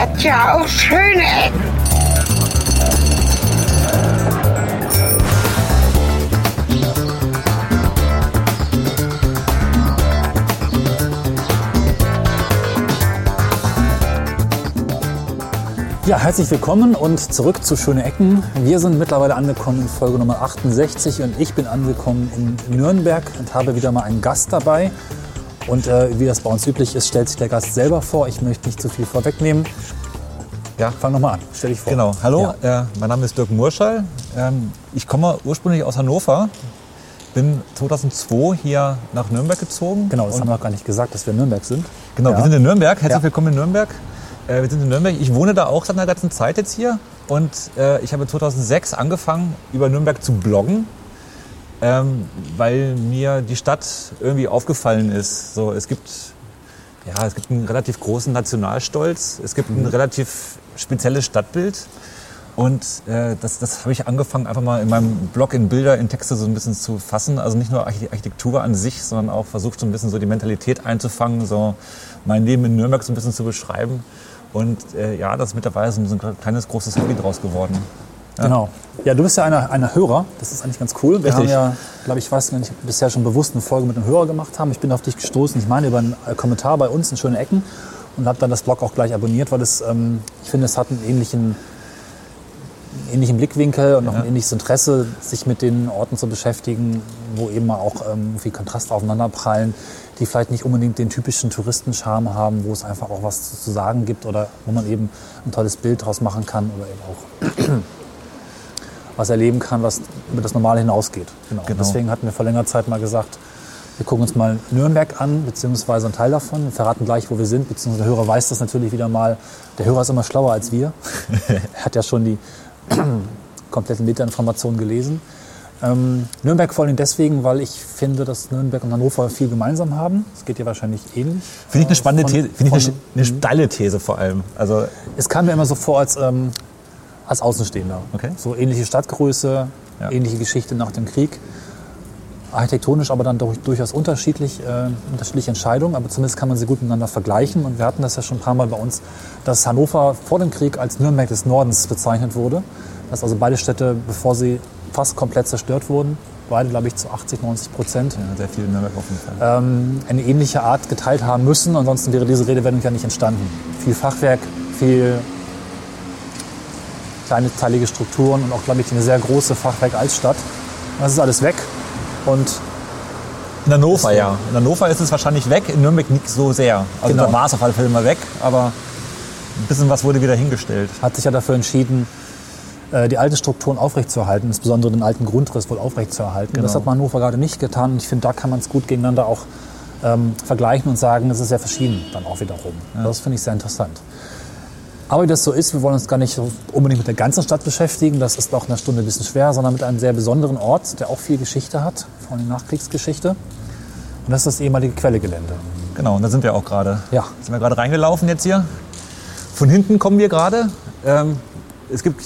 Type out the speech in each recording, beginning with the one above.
hat ja auch schöne Ecken. Ja, herzlich willkommen und zurück zu Schöne Ecken. Wir sind mittlerweile angekommen in Folge Nummer 68 und ich bin angekommen in Nürnberg und habe wieder mal einen Gast dabei. Und äh, wie das bei uns üblich ist, stellt sich der Gast selber vor. Ich möchte nicht zu viel vorwegnehmen. Ja, fang nochmal an. Stell dich vor. Genau, hallo, Ja. äh, mein Name ist Dirk Murschall. Ähm, ich komme ursprünglich aus Hannover, bin 2002 hier nach Nürnberg gezogen. Genau, das haben wir noch gar nicht gesagt, dass wir in Nürnberg sind. Genau, Ja. wir sind in Nürnberg. Herzlich Ja. willkommen in Nürnberg. Äh, wir sind in Nürnberg. Ich wohne da auch seit einer ganzen Zeit jetzt hier. Und äh, ich habe 2006 angefangen, über Nürnberg zu bloggen, ähm, weil mir die Stadt irgendwie aufgefallen ist. So, es gibt ja, es gibt einen relativ großen Nationalstolz. Es gibt ein relativ spezielles Stadtbild. Und äh, das, das habe ich angefangen, einfach mal in meinem Blog in Bilder, in Texte so ein bisschen zu fassen. Also nicht nur Archi- Architektur an sich, sondern auch versucht so ein bisschen so die Mentalität einzufangen, so mein Leben in Nürnberg so ein bisschen zu beschreiben. Und äh, ja, das ist mittlerweile so ein kleines, großes Hobby draus geworden. Genau. Ja, du bist ja einer, einer Hörer. Das ist eigentlich ganz cool. Wir Richtig. haben ja, glaube ich, weiß gar nicht, bisher schon bewusst eine Folge mit einem Hörer gemacht haben. Ich bin auf dich gestoßen, ich meine, über einen äh, Kommentar bei uns in Schöne Ecken und habe dann das Blog auch gleich abonniert, weil es, ähm, ich finde, es hat einen ähnlichen, einen ähnlichen Blickwinkel und auch ein ähnliches Interesse, sich mit den Orten zu beschäftigen, wo eben mal auch ähm, viel Kontraste aufeinanderprallen, die vielleicht nicht unbedingt den typischen Touristenscharme haben, wo es einfach auch was zu sagen gibt oder wo man eben ein tolles Bild draus machen kann oder eben auch was erleben kann, was über das Normale hinausgeht. Genau. Genau. Deswegen hatten wir vor längerer Zeit mal gesagt, wir gucken uns mal Nürnberg an, beziehungsweise einen Teil davon. Wir verraten gleich, wo wir sind, beziehungsweise der Hörer weiß das natürlich wieder mal. Der Hörer ist immer schlauer als wir. er hat ja schon die kompletten Metainformationen gelesen. Ähm, Nürnberg vor allem deswegen, weil ich finde, dass Nürnberg und Hannover viel gemeinsam haben. Es geht dir wahrscheinlich ähnlich. Finde ich eine spannende Von- These, finde ich eine, eine steile These vor allem. Also Es kam mir immer so vor als, ähm, als Außenstehender. Okay. So ähnliche Stadtgröße, Ja. ähnliche Geschichte nach dem Krieg. Architektonisch aber dann durch, durchaus unterschiedlich, äh, unterschiedliche Entscheidungen, aber zumindest kann man sie gut miteinander vergleichen. Und wir hatten das ja schon ein paar Mal bei uns, dass Hannover vor dem Krieg als Nürnberg des Nordens bezeichnet wurde. Dass also beide Städte, bevor sie fast komplett zerstört wurden, beide, glaube ich, zu 80, 90 Prozent, ja, sehr viel Nürnberg auf jeden Fall. ähm, eine ähnliche Art geteilt haben müssen. Ansonsten wäre diese Redewendung ja nicht entstanden. Viel Fachwerk, viel kleine teilige Strukturen und auch, glaube ich, eine sehr große Fachwerk-Altstadt. Das ist alles weg. Und In Hannover, ja. In Hannover ist es wahrscheinlich weg, in Nürnberg nicht so sehr. Also Genau. da war es auf alle Fälle mal weg, aber ein bisschen was wurde wieder hingestellt. hat sich ja dafür entschieden, äh, die alten Strukturen aufrechtzuerhalten, insbesondere den alten Grundriss wohl aufrechtzuerhalten. Das Genau. hat man Hannover gerade nicht getan. Und ich finde, da kann man es gut gegeneinander auch ähm, vergleichen und sagen, es ist sehr verschieden dann auch wiederum. Das finde ich sehr interessant. Aber wie das so ist, wir wollen uns gar nicht unbedingt mit der ganzen Stadt beschäftigen. Das ist auch in einer Stunde ein bisschen schwer, sondern mit einem sehr besonderen Ort, der auch viel Geschichte hat, vor allem Nachkriegsgeschichte. Und das ist das ehemalige Quellegelände. Genau, und da sind wir auch gerade. Ja. Sind wir gerade reingelaufen jetzt hier. Von hinten kommen wir gerade. Ähm, es gibt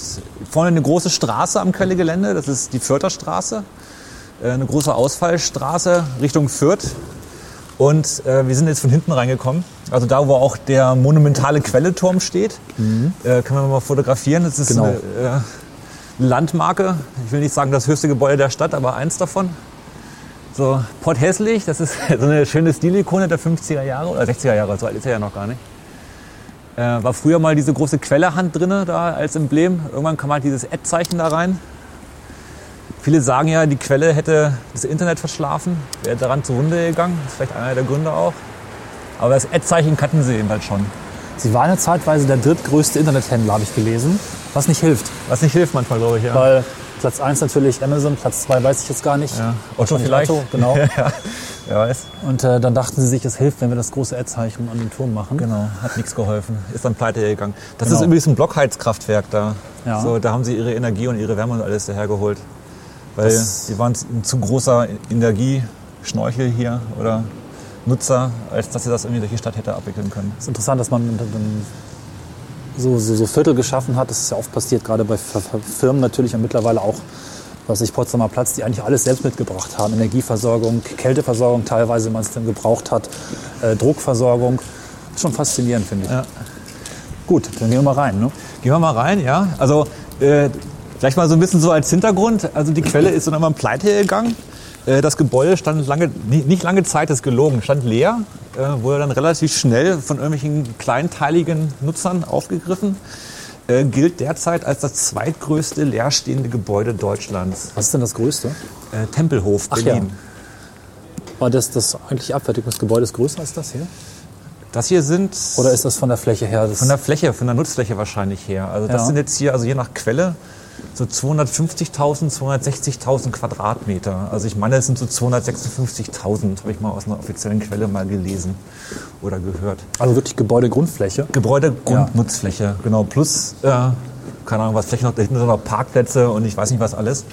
vorne eine große Straße am Quellegelände, das ist die Fürther Straße. Äh, eine große Ausfallstraße Richtung Fürth. Und äh, wir sind jetzt von hinten reingekommen. Also da, wo auch der monumentale Quelleturm steht. Äh, kann man mal fotografieren. Das ist Genau. eine äh, Landmarke. Ich will nicht sagen das höchste Gebäude der Stadt, aber eins davon. So, Port Hässlich, das ist so eine schöne Stilikone der 50er Jahre oder 60er Jahre, so alt ist er ja noch gar nicht. Äh, war früher mal diese große Quellehand drinne da als Emblem. Irgendwann kam halt dieses Ad-Zeichen da rein. Viele sagen ja, die Quelle hätte das Internet verschlafen, wäre daran zugrunde gegangen. Das ist vielleicht einer der Gründe auch. Aber das Ad-Zeichen kannten sie eben halt schon. Sie war eine zeitweise der drittgrößte Internethändler, habe ich gelesen, was nicht hilft. Was nicht hilft manchmal, glaube ich. Ja. Weil Platz 1 natürlich Amazon, Platz 2 weiß ich jetzt gar nicht. Ja. Otto vielleicht. Otto, genau. ja, wer weiß. Und äh, dann dachten sie sich, es hilft, wenn wir das große Ad-Zeichen an den Turm machen. Genau, hat nichts geholfen. Ist dann pleite gegangen. Das Genau. ist übrigens ein Blockheizkraftwerk da. Ja. So, da haben sie ihre Energie und ihre Wärme und alles dahergeholt. Weil Das- sie waren ein zu großer Energieschnorchel hier oder Nutzer, als dass sie das irgendwie durch die Stadt hätte abwickeln können. Es ist interessant, dass man so, so, so Viertel geschaffen hat. Das ist ja oft passiert, gerade bei Firmen natürlich und mittlerweile auch, was ich Potsdamer Platz, die eigentlich alles selbst mitgebracht haben. Energieversorgung, Kälteversorgung teilweise, wenn man es dann gebraucht hat, äh, Druckversorgung. Schon faszinierend, finde ich. Ja. Gut, dann gehen wir mal rein. Ne? Gehen wir mal rein, ja. Also äh, vielleicht mal so ein bisschen so als Hintergrund. Also die Quelle ist dann irgendwann pleite gegangen. Äh, das Gebäude stand lange, nicht lange Zeit, ist gelogen, stand leer. Äh, wurde dann relativ schnell von irgendwelchen kleinteiligen Nutzern aufgegriffen. Äh, gilt derzeit als das zweitgrößte leerstehende Gebäude Deutschlands. Was ist denn das Größte? Tempelhof, Ach Berlin. War das das eigentliche Abfertigungsgebäude ist größer als das hier? Das hier sind Oder ist das von der Fläche her? Das von der Fläche, von der Nutzfläche wahrscheinlich her. Also das Ja. sind jetzt hier, also je nach Quelle, so 250.000, 260.000 Quadratmeter. Also ich meine, das sind so 256.000, habe ich mal aus einer offiziellen Quelle mal gelesen oder gehört. also wirklich Gebäudegrundfläche. Gebäudegrundnutzfläche, genau. Plus, äh, keine Ahnung, was Fläche noch, da hinten sind noch Parkplätze und ich weiß nicht was alles.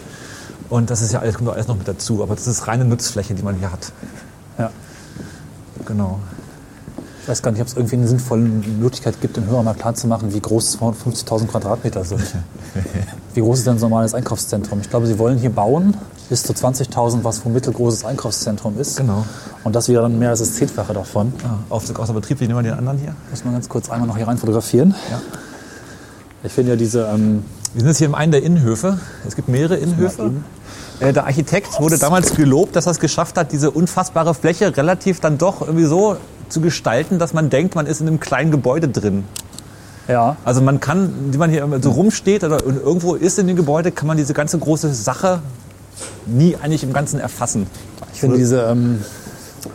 Und das ist ja alles, kommt alles noch mit dazu. Aber das ist reine Nutzfläche, die man hier hat. Ja. Genau. Ich weiß gar nicht, ob es irgendwie eine sinnvolle Möglichkeit gibt, den Hörern mal klarzumachen, wie groß 250.000 Quadratmeter sind. wie groß ist denn so ein normales Einkaufszentrum? Ich glaube, Sie wollen hier bauen bis zu 20.000, was wohl mittelgroßes Einkaufszentrum ist. Genau. Und das wäre dann mehr als das Zehnfache davon. Ah, Aufzug außer Betrieb, wie nehmen wir den anderen hier? Muss man ganz kurz einmal noch hier rein fotografieren. Ja. Ich finde ja diese, ähm, Wir sind jetzt hier im einen der Innenhöfe. Es gibt mehrere Innenhöfe. Äh, Der Architekt wurde damals gelobt, dass er es geschafft hat, diese unfassbare Fläche relativ dann doch irgendwie so zu gestalten, dass man denkt, man ist in einem kleinen Gebäude drin. ja, Also man kann, wie man hier so rumsteht oder irgendwo ist in dem Gebäude, kann man diese ganze große Sache nie eigentlich im Ganzen erfassen. ich finde diese ähm,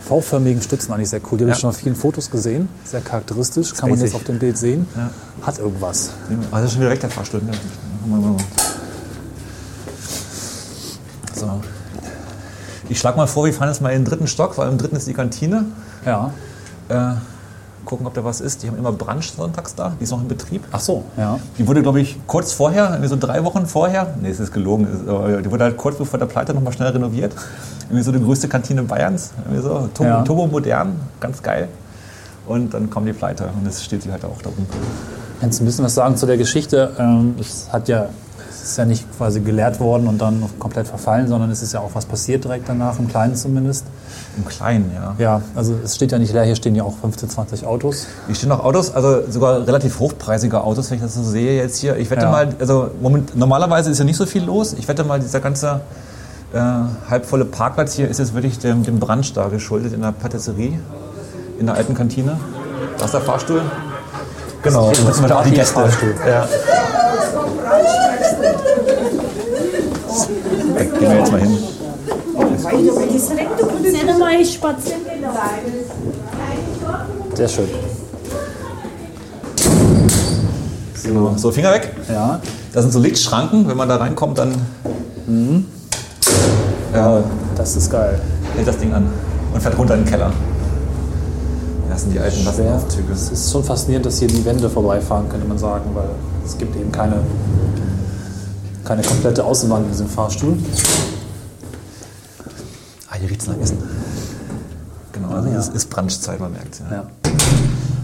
V-förmigen Stützen eigentlich sehr cool. Die habe Ja. ich schon auf vielen Fotos gesehen. Sehr charakteristisch. Kann man jetzt auf dem Bild sehen. Ja. Hat irgendwas. Also das ist schon wieder weg der Fahrstuhl. So. Ich schlage mal vor, wir fahren jetzt mal in den dritten Stock, weil im dritten ist die Kantine. Ja. Äh, gucken, ob da was ist. Die haben immer Brunch sonntags da. Die ist noch in Betrieb. Ach so, ja. Die wurde, glaube ich, kurz vorher, irgendwie so drei Wochen vorher, nee, es ist gelogen, es die wurde halt kurz bevor der Pleite nochmal schnell renoviert. Irgendwie so die größte Kantine Bayerns, irgendwie so, turbo, Ja. turbo modern, ganz geil. Und dann kommt die Pleite und jetzt steht sie halt auch da oben. Kannst du ein bisschen was sagen zu der Geschichte? Ähm, es hat ja, es ist ja nicht quasi geleert worden und dann komplett verfallen, sondern es ist ja auch was passiert direkt danach, im Kleinen zumindest. Im Kleinen, ja. Ja, also es steht ja nicht leer, hier stehen ja auch 15, 20 Autos. Hier stehen noch Autos, also sogar relativ hochpreisige Autos, wenn ich das so sehe jetzt hier. Ich wette Ja. mal, also moment, normalerweise ist ja nicht so viel los. Ich wette mal, dieser ganze äh, halbvolle Parkplatz hier ist jetzt wirklich dem, dem Brunch da geschuldet in der Patisserie, in der alten Kantine. Da ist der Fahrstuhl. Genau, Das sind auch die Gäste. Fahrstuhl. Ja. Da gehen wir jetzt mal hin. Sehr schön. Genau. So, Finger weg. Ja, Das sind so Lichtschranken. Wenn man da reinkommt, dann ja. das ist geil. hält das Ding an und fährt runter in den Keller. Das sind die alten. Lastenaufzüge. Es ist schon faszinierend, dass hier die Wände vorbeifahren, könnte man sagen, weil es gibt eben keine, keine komplette Außenwand in diesem Fahrstuhl. Ah, hier riecht es nach Essen. Genau, also ja. es ist Brunchzeit, man merkt ja. Ja.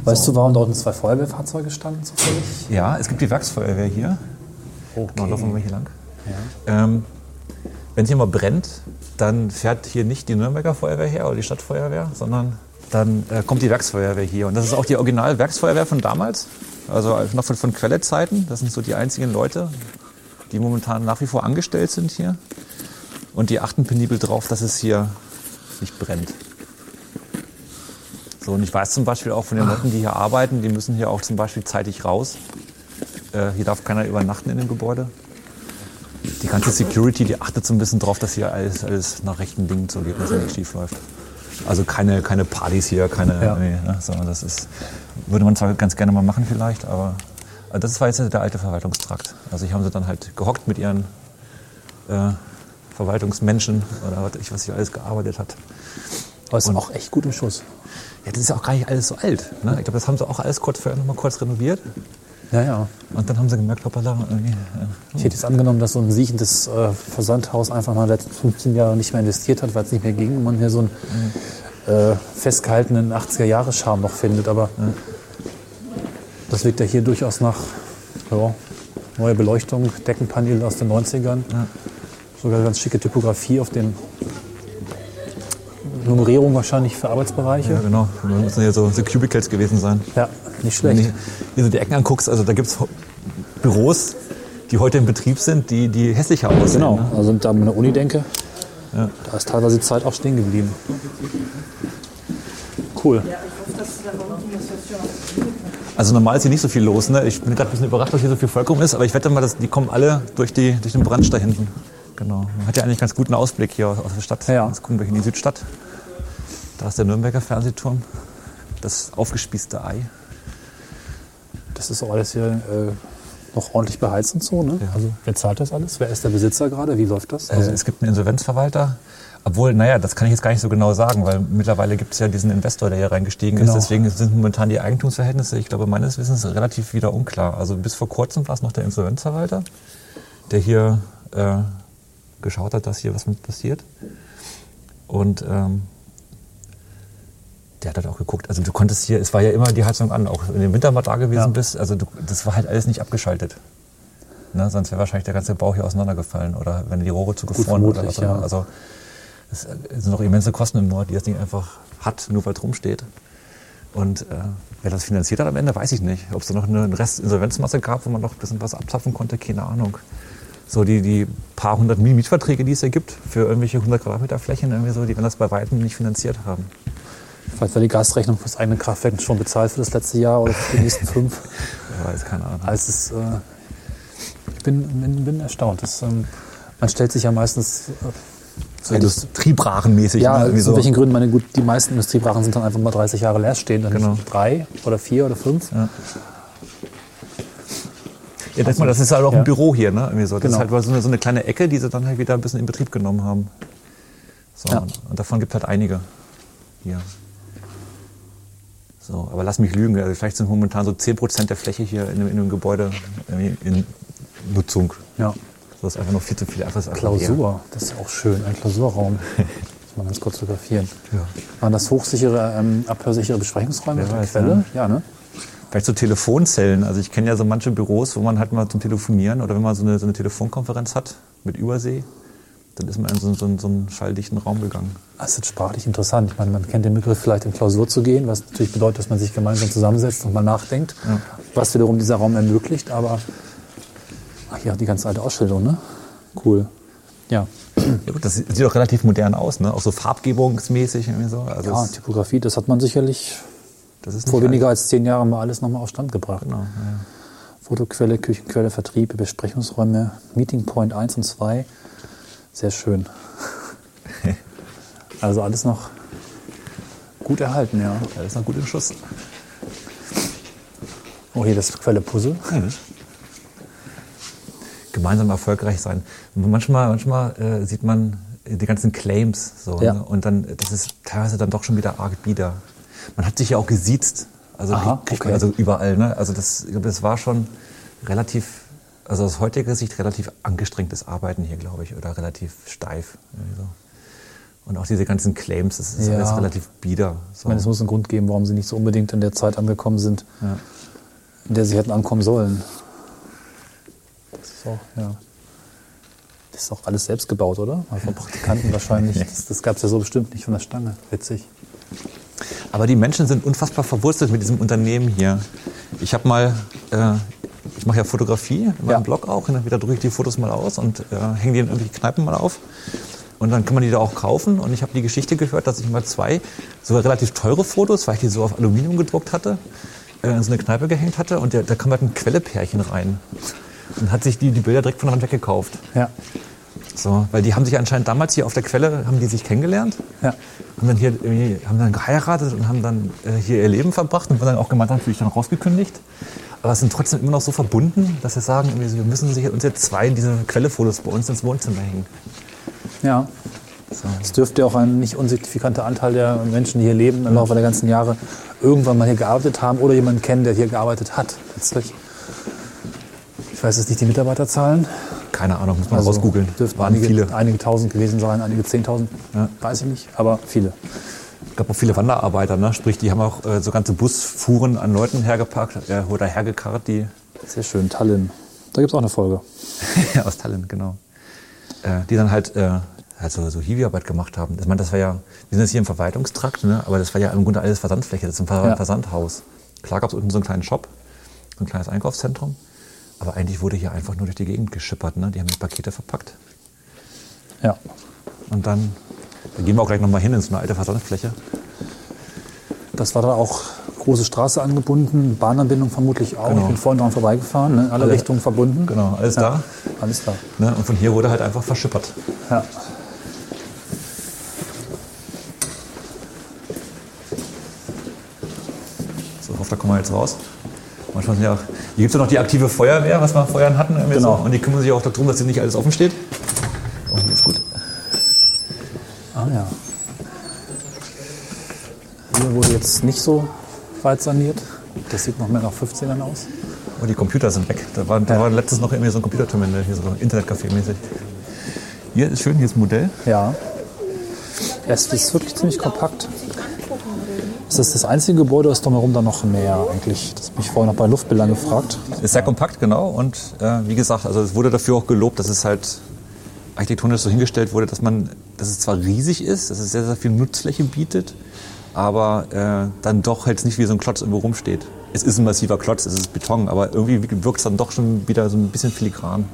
Weißt du, warum dort zwei Feuerwehrfahrzeuge standen zufällig? Ja, es gibt die Werksfeuerwehr hier. Genau, laufen wir hier lang. Ähm, Wenn es hier mal brennt, dann fährt hier nicht die Nürnberger Feuerwehr her oder die Stadtfeuerwehr, sondern dann äh, kommt die Werksfeuerwehr hier. Und das ist auch die Original-Werksfeuerwehr von damals, also noch von, von Quellezeiten. Das sind so die einzigen Leute, die momentan nach wie vor angestellt sind hier. Und die achten penibel drauf, dass es hier nicht brennt. So, und ich weiß zum Beispiel auch von den Leuten, die hier arbeiten, die müssen hier auch zum Beispiel zeitig raus. Äh, hier darf keiner übernachten in dem Gebäude. Die ganze Security, die achtet so ein bisschen drauf, dass hier alles, alles nach rechten Dingen zugeht, dass nichts schief läuft. Also keine, keine Partys hier, keine, Ja. nee, ne, sondern das ist, würde man zwar ganz gerne mal machen vielleicht, aber das war jetzt der alte Verwaltungstrakt. Also hier haben sie dann halt gehockt mit ihren äh, Verwaltungsmenschen oder was ich, was alles gearbeitet hat. Aber es ist auch echt gut im Schuss. Ja, das ist ja auch gar nicht alles so alt. Ne? Ich glaube, das haben sie auch alles kurz vorher noch mal kurz renoviert. Ja, ja. Und dann haben sie gemerkt, hoppala, irgendwie, äh, Ich hätte jetzt angenommen, dass so ein siechendes äh, Versandhaus einfach mal in den letzten 15 Jahren nicht mehr investiert hat, weil es nicht mehr ging und man hier so einen äh, festgehaltenen 80er-Jahre-Charme noch findet. Aber das wirkt ja hier durchaus nach ja, neuer Beleuchtung, Deckenpanel aus den 90ern. Sogar ganz schicke Typografie auf den Nummerierung wahrscheinlich für Arbeitsbereiche. Ja, genau. Da müssen ja so, so Cubicles gewesen sein. Ja, nicht Wenn schlecht. du dir so die Ecken anguckst, also da gibt es Büros, die heute in Betrieb sind, die, die hässlicher aussehen. Genau, Ne? also da eine Uni denke, da ist teilweise die Zeit auch stehen geblieben. Cool. Also normal ist hier nicht so viel los. Ne? Ich bin gerade ein bisschen überrascht, dass hier so viel Volk rum ist, aber ich wette mal, dass die kommen alle durch, die, durch den Branch da hinten. Genau. Man hat ja eigentlich ganz guten Ausblick hier aus der Stadt. Ja. Jetzt gucken wir in die Südstadt. Da ist der Nürnberger Fernsehturm. Das aufgespießte Ei. Das ist auch alles hier äh, noch ordentlich beheizt und so. Ne? Ja. Also wer zahlt das alles? Wer ist der Besitzer gerade? Wie läuft das? Also Also, es gibt einen Insolvenzverwalter. Obwohl, naja, das kann ich jetzt gar nicht so genau sagen, weil mittlerweile gibt es ja diesen Investor, der hier reingestiegen Genau. ist. Deswegen sind momentan die Eigentumsverhältnisse, ich glaube, meines Wissens relativ wieder unklar. Also bis vor kurzem war es noch der Insolvenzverwalter, der hier äh, geschaut hat, dass hier was mit passiert. Und ähm, der hat halt auch geguckt. Also du konntest hier, es war ja immer die Heizung an, auch wenn du im Winter mal da gewesen Ja. bist. Also du, das war halt alles nicht abgeschaltet. Ne, sonst wäre wahrscheinlich der ganze Bau hier auseinandergefallen oder wenn die Rohre zugefroren oder vermutlich, was auch immer. ja. Also es sind noch immense Kosten im Nord, die das Ding einfach hat, nur weil es rumsteht. Und äh, wer das finanziert hat am Ende, weiß ich nicht. Ob es da noch eine Restinsolvenzmasse gab, wo man noch ein bisschen was abzapfen konnte, keine Ahnung. So die, die paar hundert Mietverträge, die es hier gibt, für irgendwelche 100 Quadratmeter Flächen, irgendwie so, die werden das bei weitem nicht finanziert haben. Vielleicht war die Gasrechnung fürs eigene Kraftwerk schon bezahlt für das letzte Jahr oder für die nächsten fünf. Wer weiß, keine Ahnung. Also es, äh, ich bin, bin, bin erstaunt. Das, ähm, man stellt sich ja meistens äh, So Industriebrachenmäßig. Ja, ne? aus so. welchen Gründen? Meine, gut, die meisten Industriebrachen sind dann einfach mal 30 Jahre leer stehen, dann Genau. drei oder vier oder fünf. Ja. Ja, das, mal, das ist halt auch Ja. ein Büro hier, ne? Irgendwie so. Das Genau. ist halt so eine, so eine kleine Ecke, die sie dann halt wieder ein bisschen in Betrieb genommen haben. So, Ja. und, und davon gibt es halt einige hier. So, aber lass mich lügen, also vielleicht sind momentan so 10% der Fläche hier in, dem- in dem Gebäude irgendwie in Nutzung. Ja. Das ist einfach noch viel zu viel. Einfach. Klausur, das ist auch schön, ein Klausurraum. Muss mal ganz kurz fotografieren. Ja. Waren das hochsichere, ähm, abhörsichere Besprechungsräume Wer mit der weiß, Quelle? ja. Ja, ne? Vielleicht so Telefonzellen. Also ich kenne ja so manche Büros, wo man halt mal zum Telefonieren oder wenn man so eine, so eine Telefonkonferenz hat mit Übersee, dann ist man in so, so, so einen schalldichten Raum gegangen. Das ist sprachlich interessant. Ich meine, man kennt den Begriff vielleicht in Klausur zu gehen, was natürlich bedeutet, dass man sich gemeinsam zusammensetzt und mal nachdenkt, was wiederum dieser Raum ermöglicht. Aber ach, hier die ganze alte Ausstellung, ne? Cool. Ja. Ja gut, das sieht auch relativ modern aus, ne? Auch so farbgebungsmäßig irgendwie so. Also Ja, Typografie, das hat man sicherlich vor weniger als zehn Jahren mal alles nochmal auf Stand gebracht. Genau, ja. Fotoquelle, Küchenquelle, Vertrieb, Besprechungsräume, Meeting Point 1 und 2. Sehr schön. Also alles noch gut erhalten, ja. Ist noch gut im Schuss. Oh, hier das Quelle Puzzle. Gemeinsam erfolgreich sein. Manchmal, manchmal äh, sieht man die ganzen Claims so. Ja. Ne? Und dann, das ist teilweise dann doch schon wieder arg bieder. Man hat sich ja auch gesiezt. Also, Aha, okay. also überall. Ne? Also das, das war schon relativ, also aus heutiger Sicht relativ angestrengtes Arbeiten hier, glaube ich, oder relativ steif. So. Und auch diese ganzen Claims, das ist Ja. alles relativ bieder. Ich So. meine, es muss einen Grund geben, warum sie nicht so unbedingt in der Zeit angekommen sind, Ja. in der sie hätten ankommen sollen. Das ist auch, ja. Das ist auch alles selbst gebaut, oder? Mal von Praktikanten wahrscheinlich. Das, das gab es ja so bestimmt nicht von der Stange. Witzig. Aber die Menschen sind unfassbar verwurzelt mit diesem Unternehmen hier. Ich habe mal, äh, ich mache ja Fotografie in meinem Ja. Blog auch. Und dann wieder drücke ich die Fotos mal aus und äh, hänge die in irgendwelche Kneipen mal auf. Und dann kann man die da auch kaufen. Und ich habe die Geschichte gehört, dass ich mal zwei sogar relativ teure Fotos, weil ich die so auf Aluminium gedruckt hatte, äh, in so eine Kneipe gehängt hatte. Und der, da kam halt ein Quellepärchen rein. Und hat sich die, die Bilder direkt von der Wand weggekauft. Ja. So, weil die haben sich anscheinend damals hier auf der Quelle, haben die sich kennengelernt Ja. haben dann hier irgendwie, haben dann geheiratet und haben dann äh, hier ihr Leben verbracht und wurden dann auch gemeinsam natürlich dann rausgekündigt. Aber sind trotzdem immer noch so verbunden, dass wir sagen, so, wir müssen sich uns jetzt zwei diese Quellefotos bei uns ins Wohnzimmer hängen. Ja. Es dürfte auch ein nicht unsignifikanter Anteil der Menschen, die hier leben, im Laufe der ganzen Jahre irgendwann mal hier gearbeitet haben oder jemanden kennen, der hier gearbeitet hat. Letztlich. Ich weiß jetzt nicht die Mitarbeiterzahlen. Keine Ahnung, muss man Also rausgoogeln. Dürften Waren einige, viele. einige tausend gewesen sein, einige zehntausend. Ja. Weiß ich nicht, aber viele. Es gab auch viele Wanderarbeiter, ne? sprich, die haben auch äh, so ganze Busfuhren an Leuten hergepackt äh, oder hergekarrt, die Sehr schön, Tallinn. Da gibt es auch eine Folge. aus Tallinn, genau. Äh, die dann halt, äh, also so Hiwi-Arbeit gemacht haben. Ich meine, das war ja, wir sind jetzt hier im Verwaltungstrakt, ne? aber das war ja im Grunde alles Versandfläche, das ist ein Ver Ja. Versandhaus. Klar gab es unten so einen kleinen Shop, so ein kleines Einkaufszentrum, aber eigentlich wurde hier einfach nur durch die Gegend geschippert. Ne? Die haben die Pakete verpackt. Ja. Und dann, da gehen wir auch gleich nochmal hin in so eine alte Versandfläche. Das war da auch große Straße angebunden, Bahnanbindung vermutlich auch. Genau. Ich bin vorhin dran vorbeigefahren, ne? alle Alle- Richtungen verbunden. Genau, alles Ja. da. Alles klar. Ne? Und von hier wurde halt einfach verschippert. Ja. So, ich hoffe, da kommen wir jetzt raus. Manchmal sind ja auch, hier gibt es ja noch die aktive Feuerwehr, was wir vorher hatten. Genau. So. Und die kümmern sich auch darum, dass hier nicht alles offen steht. Oh, hier ist gut. Ah ja. Hier wurde jetzt nicht so weit saniert. Das sieht noch mehr nach 15ern aus. Oh, die Computer sind weg. Da war, da Ja. war letztens noch irgendwie so ein Computerterminal, hier so Internetcafé-mäßig. Hier ist schön, hier ist ein Modell. Ja. Es ist wirklich ziemlich kompakt. Ist das das einzige Gebäude, oder ist drumherum dann noch mehr eigentlich? Das habe ich vorhin noch bei Luftbildern gefragt. Ist sehr kompakt, genau. Und äh, wie gesagt, also es wurde dafür auch gelobt, dass es halt architektonisch so hingestellt wurde, dass man, dass es zwar riesig ist, dass es sehr, sehr viel Nutzfläche bietet, aber äh, dann doch halt nicht wie so ein Klotz irgendwo rumsteht. Es ist ein massiver Klotz, es ist Beton, aber irgendwie wirkt es dann doch schon wieder so ein bisschen filigran.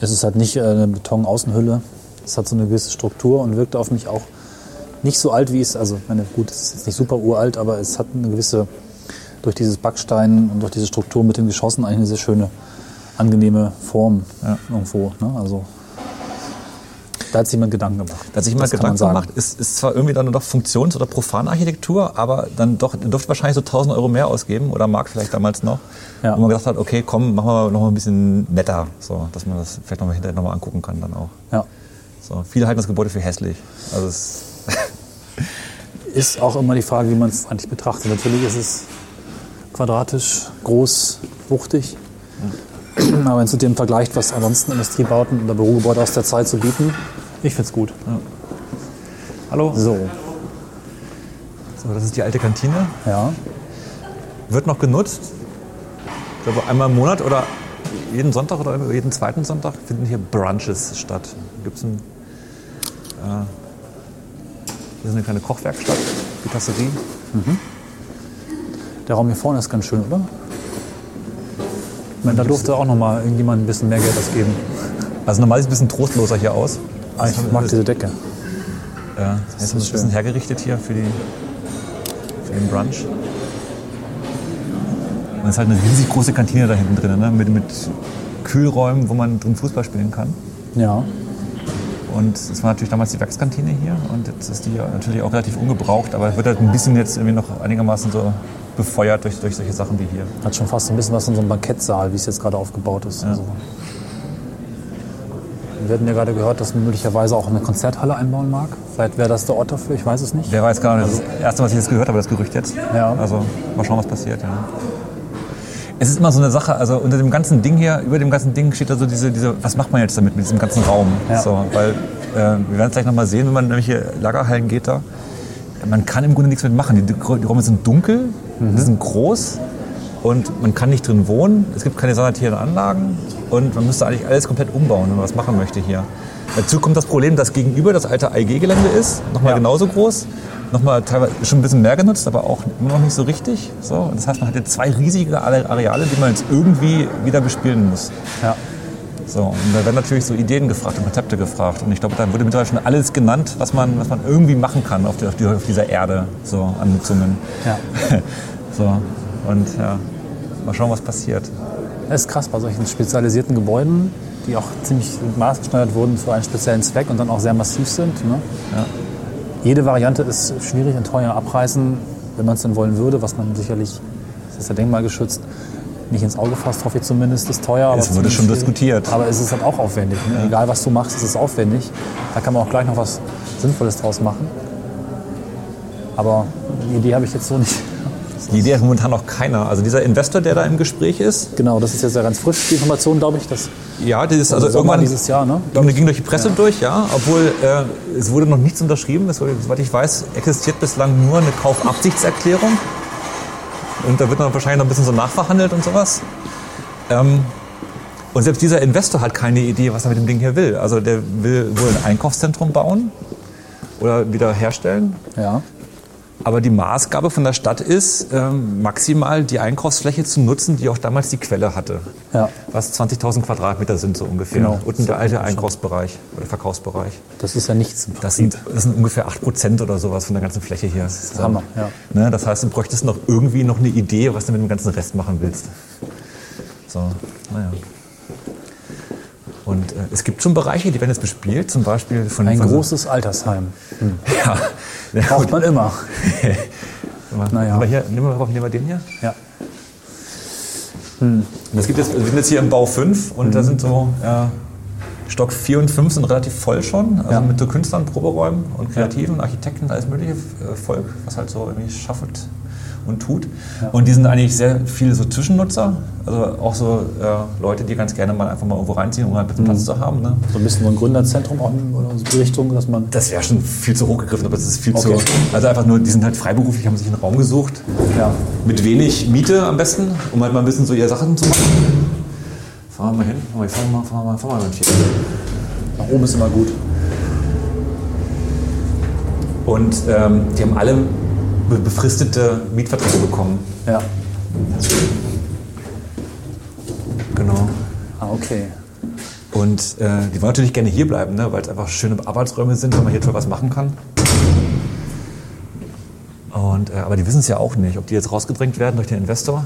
Es ist halt nicht äh, eine Betonaußenhülle. Es hat so eine gewisse Struktur und wirkt auf mich auch nicht so alt, wie es, also meine, gut, es ist jetzt nicht super uralt, aber es hat eine gewisse, durch dieses Backstein und durch diese Struktur mit den Geschossen eigentlich eine sehr schöne, angenehme Form Ja. irgendwo. Ne? Also da hat sich jemand Gedanken gemacht. Da hat sich jemand Das Gedanken gemacht, ist, ist zwar irgendwie dann doch Funktions- oder Profanarchitektur, aber dann doch, dürfte wahrscheinlich so 1000 Euro mehr ausgeben oder Mark vielleicht damals noch, Ja. wo man gedacht hat, okay, komm, machen wir noch mal ein bisschen netter, so, dass man das vielleicht noch mal hinterher noch mal angucken kann dann auch. Ja. So, viele halten das Gebäude für hässlich. Also es, Ist auch immer die Frage, wie man es eigentlich betrachtet. Natürlich ist es quadratisch, groß, wuchtig. Aber wenn es mit dem vergleicht, was ansonsten Industriebauten oder Bürogebäude aus der Zeit so bieten, ich finde es gut. hallo? So, So, das ist die alte Kantine. ja. Wird noch genutzt. Ich glaube, einmal im Monat oder jeden Sonntag oder jeden zweiten Sonntag finden hier Brunches statt. Gibt es ein. Äh, hier ist eine kleine Kochwerkstatt, die Tasserie. Der Raum hier vorne ist ganz schön, oder? Ich meine, da durfte auch noch mal irgendjemand ein bisschen mehr Geld ausgeben. Also normal sieht es ein bisschen trostloser hier aus. Ah, ich mag diese Decke. Ja, jetzt ist ein schön. bisschen hergerichtet hier für, die, für den Brunch. Und es ist halt eine riesig große Kantine da hinten drin, ne? mit, mit Kühlräumen, wo man drin Fußball spielen kann. Ja. Und es war natürlich damals die Werkskantine hier und jetzt ist die ja natürlich auch relativ ungebraucht, aber wird halt ein bisschen jetzt irgendwie noch einigermaßen so befeuert durch, durch solche Sachen wie hier. Hat schon fast ein bisschen was in so einem Bankettsaal, wie es jetzt gerade aufgebaut ist. Also. Wir hatten ja gerade gehört, dass man möglicherweise auch eine Konzerthalle einbauen mag. Vielleicht wäre das der Ort dafür, ich weiß es nicht. Wer weiß gar nicht, das ist das erste, was ich jetzt gehört habe, das Gerücht jetzt. Ja. Also mal schauen, was passiert. Ja. Es ist immer so eine Sache, also unter dem ganzen Ding hier, über dem ganzen Ding steht da so diese, diese was macht man jetzt damit, mit diesem ganzen Raum? Ja. So, weil äh, wir werden es gleich nochmal sehen, wenn man nämlich hier Lagerhallen geht da. Man kann im Grunde nichts mit machen. Die, die Räume sind dunkel, Mhm. die sind groß und man kann nicht drin wohnen. Es gibt keine sanitären Anlagen und man müsste eigentlich alles komplett umbauen, wenn man was machen möchte hier. Dazu kommt das Problem, dass gegenüber das alte AIG-Gelände ist, nochmal Ja. genauso groß, nochmal teilweise schon ein bisschen mehr genutzt, aber auch immer noch nicht so richtig. So, das heißt, man hat jetzt zwei riesige Areale, die man jetzt irgendwie wieder bespielen muss. Ja. So, und da werden natürlich so Ideen gefragt und Konzepte gefragt. Und ich glaube, da wurde mittlerweile schon alles genannt, was man, was man irgendwie machen kann auf, die, auf, die, auf dieser Erde, so an Nutzungen. Ja. so, und ja, mal schauen, was passiert. Das ist krass bei solchen spezialisierten Gebäuden, die auch ziemlich maßgeschneidert wurden für einen speziellen Zweck und dann auch sehr massiv sind. Ne? Ja. Jede Variante ist schwierig und teuer abreißen, wenn man es denn wollen würde, was man sicherlich, das ist ja denkmalgeschützt, nicht ins Auge fasst, hoffe ich zumindest, ist teuer. Es wurde schon viel. diskutiert. Aber es ist halt auch aufwendig. Ne? Egal was du machst, es ist aufwendig. Da kann man auch gleich noch was Sinnvolles draus machen. Aber die Idee habe ich jetzt so nicht. Die Idee hat momentan noch keiner. Also dieser Investor, der da im Gespräch ist, Genau, das ist jetzt ja ganz frisch, die Information, glaube ich. Das ja, das ist also irgendwann dieses Jahr, ne? Irgendwann ging durch die Presse durch, ja, obwohl äh, es wurde noch nichts unterschrieben. Es wurde, soweit ich weiß, existiert bislang nur eine Kaufabsichtserklärung. Und da wird dann wahrscheinlich noch ein bisschen so nachverhandelt und sowas. Ähm, Und selbst dieser Investor hat keine Idee, was er mit dem Ding hier will. Also der will wohl ein Einkaufszentrum bauen oder wieder herstellen. Ja. Aber die Maßgabe von der Stadt ist, ähm, maximal die Einkaufsfläche zu nutzen, die auch damals die Quelle hatte. Ja. Was 20.000 Quadratmeter sind so ungefähr. Genau. Unten der alte Einkaufsbereich oder Verkaufsbereich. Das ist ja nichts im Das Prinzip. sind, das sind ungefähr 8 Prozent oder sowas von der ganzen Fläche hier. Das ist Hammer, ja. Ne, das heißt, du bräuchtest noch irgendwie noch eine Idee, was du mit dem ganzen Rest machen willst. So, naja. Und äh, es gibt schon Bereiche, die werden jetzt bespielt, zum Beispiel von Ein von so- großes Altersheim. Hm. Ja. ja Braucht man immer. Naja. Aber hier, nehmen wir, nehmen wir den hier. Ja. Und es gibt jetzt, wir sind jetzt hier im Bau 5 und Mhm. da sind so ja, Stock 4 und 5 sind relativ voll schon. Also Ja. mit so Künstlern, Proberäumen und Kreativen, Architekten, alles mögliche äh, Volk, was halt so irgendwie schafft und tut. Und die sind eigentlich sehr viele so Zwischennutzer, also auch so äh, Leute, die ganz gerne mal einfach mal irgendwo reinziehen, um halt ein bisschen Mhm. Platz zu haben. Ne? So ein bisschen so ein Gründerzentrum auch in oder so die Richtung, dass man. Das wäre schon viel zu hoch gegriffen, aber es ist viel Okay. zu. Also einfach nur, die sind halt freiberuflich, haben sich einen Raum gesucht. Ja. Mit wenig Miete am besten, um halt mal ein bisschen so ihre Sachen zu machen. Fahren wir mal hin. Oh, Fahren wir mal, fahren wir mal, fahren wir mal mit Nach oben ist immer gut. Und ähm, die haben alle befristete Mietverträge bekommen. Ja. Genau. Ah, okay. Und äh, die wollen natürlich gerne hier bleiben, ne, weil es einfach schöne Arbeitsräume sind, weil man hier toll was machen kann. Und, äh, aber die wissen es ja auch nicht, ob die jetzt rausgedrängt werden durch den Investor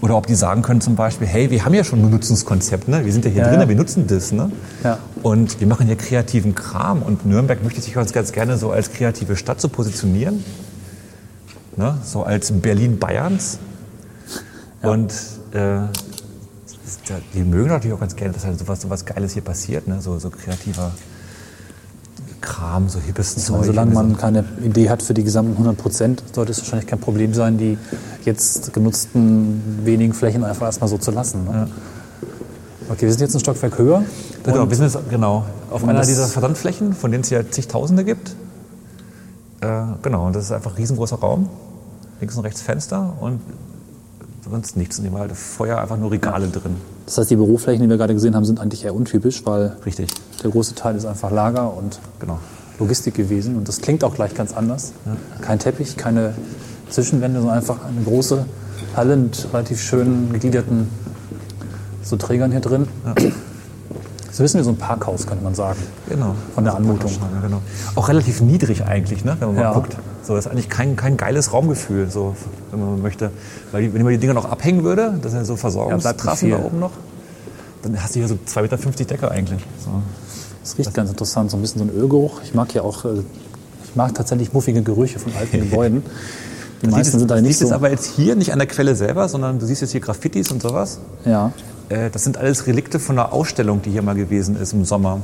oder ob die sagen können zum Beispiel, hey, wir haben ja schon ein Nutzungskonzept, ne? wir sind ja hier Ja, drin, ja. wir nutzen das. Ne? Ja. Und wir machen hier kreativen Kram und Nürnberg möchte sich ganz, ganz gerne so als kreative Stadt so positionieren, ne? so als Berlin Bayerns. Und äh, ja- die mögen natürlich auch ganz gerne, dass halt sowas, sowas Geiles hier passiert, ne? so, so kreativer Kram, so hippes Zeug. Solange irgendwie man keine Idee hat für die gesamten 100 Prozent, sollte es wahrscheinlich kein Problem sein, die jetzt genutzten wenigen Flächen einfach erstmal so zu lassen. Ne? Okay, wir sind jetzt ein Stockwerk höher. Genau, wir sind jetzt, genau auf einer dieser Versandflächen, von denen es ja zigtausende gibt. Äh, genau, und das ist einfach ein riesengroßer Raum. Links und rechts Fenster und sonst nichts. Und haben halt Feuer, einfach nur Regale drin. Das heißt, die Büroflächen, die wir gerade gesehen haben, sind eigentlich eher untypisch, weil Richtig, der große Teil ist einfach Lager und genau. Logistik gewesen. Und das klingt auch gleich ganz anders. Kein Teppich, keine Zwischenwände, sondern einfach eine große Halle mit relativ schön gegliederten so Trägern hier drin. So ein bisschen wie so ein Parkhaus, könnte man sagen. Genau. Von der Anmutung. Ja, genau. Auch relativ niedrig eigentlich, ne? wenn man Ja. mal guckt. So, das ist eigentlich kein, kein geiles Raumgefühl, so, wenn man möchte. Weil wenn man die Dinger noch abhängen würde, das sind ja so Ja, Versorgungstrassen nicht da oben noch, dann hast du hier so 2,50 Meter Decke eigentlich. So. Es riecht ganz interessant, so ein bisschen so ein Ölgeruch. Ich mag ja auch, äh, ich mag tatsächlich muffige Gerüche von alten Gebäuden. Die meisten sind da das nicht liegt jetzt so. aber jetzt hier nicht an der Quelle selber, sondern du siehst jetzt hier Graffitis und sowas. Ja, Äh, Das sind alles Relikte von einer Ausstellung, die hier mal gewesen ist im Sommer.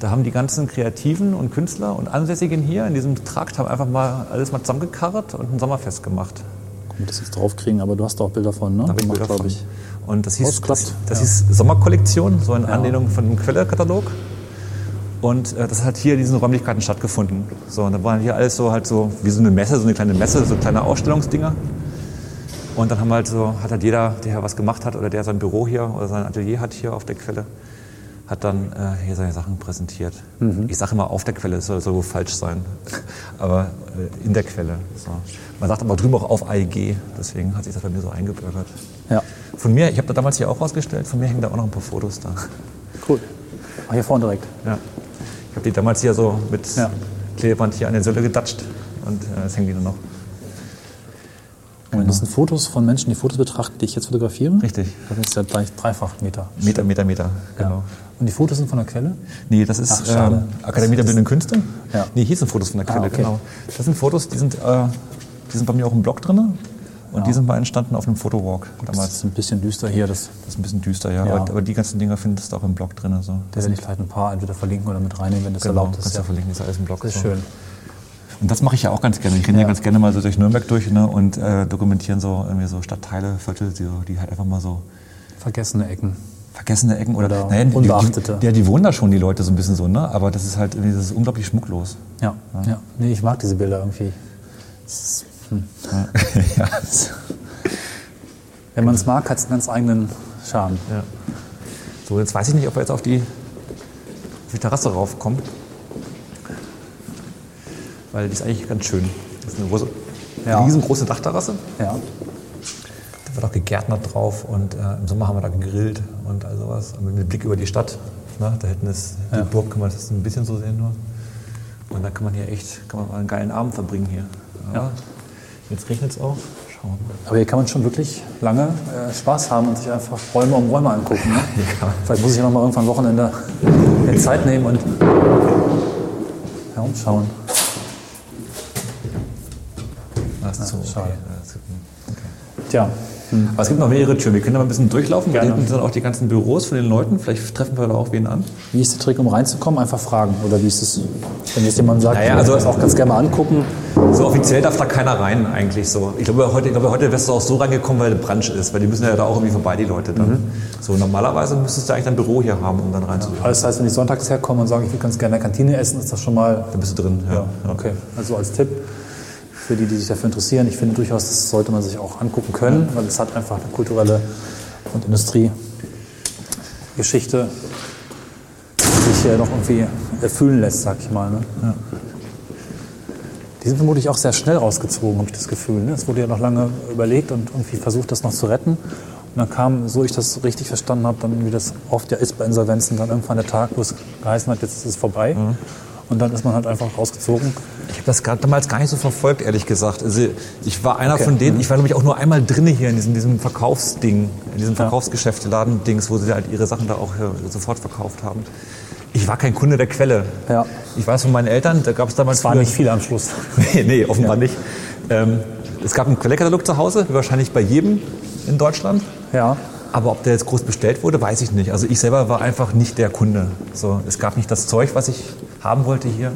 Da haben die ganzen Kreativen und Künstler und Ansässigen hier in diesem Trakt haben einfach mal alles mal zusammengekarrt und ein Sommerfest gemacht. Guck, wir das jetzt draufkriegen, aber du hast da auch Bilder von, ne? Da ich Gemacht, Bilder glaub von. ich. Und das hieß, das, das ja. hieß Sommerkollektion, so in Anlehnung von dem Quelle-Katalog. Und äh, das hat hier in diesen Räumlichkeiten stattgefunden. So, und da waren hier alles so halt so wie so eine Messe, so eine kleine Messe, so kleine Ausstellungsdinger. Und dann haben halt so, hat halt jeder, der was gemacht hat oder der sein Büro hier oder sein Atelier hat hier auf der Quelle, hat dann äh, hier seine Sachen präsentiert. Mhm. Ich sage immer auf der Quelle, das soll, wohl falsch sein. aber äh, in der Quelle. So. Man sagt aber drüben auch auf AEG, deswegen hat sich das bei mir so eingebürgert. Ja, Von mir, ich habe da damals hier auch rausgestellt, von mir hängen da auch noch ein paar Fotos da. cool. Ah, hier vorne direkt. Ja. Ich habe die damals hier so mit Ja. Klebeband hier an den Sölle gedatscht und äh, jetzt hängen die nur noch. Und das sind Fotos von Menschen, die Fotos betrachten, die ich jetzt fotografiere. Richtig. Das ist ja gleich dreifach Meter. Meter, Meter, Meter. Genau. Ja. Und die Fotos sind von der Quelle? Nee, das ist Ach, ähm, Akademie der Bildenden Künste. Ja. Nee, hier sind Fotos von der Quelle, Ah, okay. genau. Das sind Fotos, die sind, äh, die sind bei mir auch im Blog drin. Und die sind mal entstanden auf einem Fotowalk Das damals. ist ein bisschen düster hier. Das, Das ist ein bisschen düster, ja. Ja. Aber, aber die ganzen Dinger findest du auch im Blog drin. Also. da werde ich vielleicht ein paar entweder verlinken oder mit reinnehmen, wenn das genau, erlaubt ist. kannst du Ja. ja verlinken, das ist alles im Blog. Das ist so. schön. Und das mache ich ja auch ganz gerne. Ich renne ja. Ja. ganz gerne mal so durch Nürnberg durch ne, und äh, dokumentieren so irgendwie so Stadtteile, Viertel, die, die halt einfach mal so Vergessene Ecken. vergessene Ecken oder, Oder naja, die, unbeachtete. Die, ja, die wohnen da schon, die Leute so ein bisschen so, ne? Aber das ist halt irgendwie, das ist unglaublich schmucklos. Ja, ja. Nee, ich mag diese Bilder irgendwie. Ist, hm. ja. Wenn man es mag, hat es einen ganz eigenen Charme. Ja. So, jetzt weiß ich nicht, ob wir jetzt auf die, auf die Terrasse raufkommen. Weil die ist eigentlich ganz schön. Das ist eine große, Ja. riesengroße Dachterrasse. Ja. Da wird auch gegärtnert drauf und äh, im Sommer haben wir da gegrillt und all sowas. Und mit dem Blick über die Stadt. Ne? Da hinten ist die Ja. Burg, kann man das ein bisschen so sehen nur. Und dann kann man hier echt, kann man mal einen geilen Abend verbringen hier. Ja. Jetzt regnet es auch. Schauen wir mal. Aber hier kann man schon wirklich lange äh, Spaß haben und sich einfach Räume um Räume angucken. Ne? Ja. Vielleicht muss ich ja noch mal irgendwann Wochenende Zeit nehmen und herumschauen. Ach so, okay. Schade. Okay. Tja, Aber es gibt noch mehrere Türen. Wir können da mal ein bisschen durchlaufen. Da Gerne. hinten sind auch die ganzen Büros von den Leuten. Vielleicht treffen wir da auch wen an. wie ist der Trick, um reinzukommen? Einfach fragen. Oder wie ist es, wenn jetzt jemand sagt, Naja, ich also- will das auch ganz gerne mal angucken? So offiziell darf da keiner rein eigentlich so. Ich glaube, heute, ich glaube, heute wärst du auch so reingekommen, weil der Brunch ist. Weil die müssen ja da auch irgendwie vorbei, die Leute dann. So normalerweise müsstest du eigentlich ein Büro hier haben, um dann reinzugehen. Das heißt, wenn ich sonntags herkomme und sage, ich will ganz gerne in der Kantine essen, ist das schon mal Da bist du drin. Ja. Ja, okay. Also als Tipp für die, die sich dafür interessieren, ich finde durchaus, das sollte man sich auch angucken können, weil es hat einfach eine kulturelle und Industriegeschichte, die sich hier noch irgendwie erfüllen lässt, sag ich mal. Ne? Die sind vermutlich auch sehr schnell rausgezogen, habe ich das Gefühl. Ne? Es wurde ja noch lange überlegt und irgendwie versucht, das noch zu retten. Und dann kam, so ich das richtig verstanden habe, dann, wie das oft ja ist bei Insolvenzen, dann irgendwann der Tag, wo es geheißen hat, jetzt ist es vorbei. Und dann ist man halt einfach rausgezogen. Ich habe das damals gar nicht so verfolgt, ehrlich gesagt. Also ich war einer Okay. von denen, ich war glaube ich auch nur einmal drinne hier in diesem, diesem Verkaufsding, in diesem Verkaufsgeschäfteladen-Dings, wo sie halt ihre Sachen da auch äh, sofort verkauft haben. Ich war kein Kunde der Quelle. Ja. Ich weiß von meinen Eltern, da gab es damals Es war früher- nicht viel am Schluss. nee, nee, offenbar nicht. Ähm, es gab einen Quellekatalog zu Hause, wie wahrscheinlich bei jedem in Deutschland. Ja. Aber ob der jetzt groß bestellt wurde, weiß ich nicht. Also ich selber war einfach nicht der Kunde. So, es gab nicht das Zeug, was ich haben wollte hier.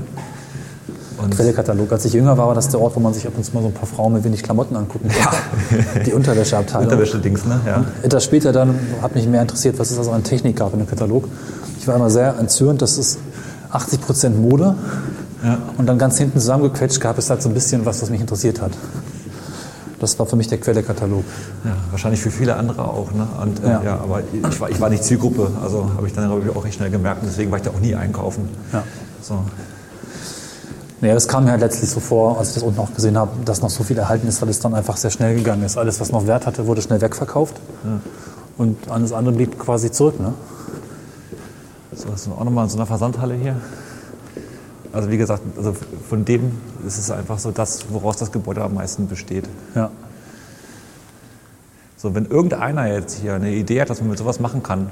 Und Quellekatalog. Als ich jünger war, war das der Ort, wo man sich ab und zu mal so ein paar Frauen mit wenig Klamotten angucken konnte. Die Unterwäscheabteilung. Unterwäsche-Dings, ne? Ja. Etwas später dann hat mich mehr interessiert, was es also an Technik gab in dem Katalog. Ich war immer sehr entzürnt, dass es 80 Prozent Mode und dann ganz hinten zusammengequetscht gab es halt so ein bisschen was, was mich interessiert hat. Das war für mich der Quellekatalog. Ja, wahrscheinlich für viele andere auch. Ne? Und, äh, Ja. ja. aber ich war, ich war nicht Zielgruppe, also habe ich dann ich, auch recht schnell gemerkt. Und deswegen war ich da auch nie einkaufen. Ja. So. Naja, das kam mir halt letztlich so vor, als ich das unten auch gesehen habe, dass noch so viel erhalten ist, weil es dann einfach sehr schnell gegangen ist. Alles, was noch Wert hatte, wurde schnell wegverkauft. Und alles andere blieb quasi zurück. Ne? So, das ist auch nochmal in so einer Versandhalle hier. Also wie gesagt, also von dem ist es einfach so das, woraus das Gebäude am meisten besteht. Ja. So, wenn irgendeiner jetzt hier eine Idee hat, dass man mit sowas machen kann,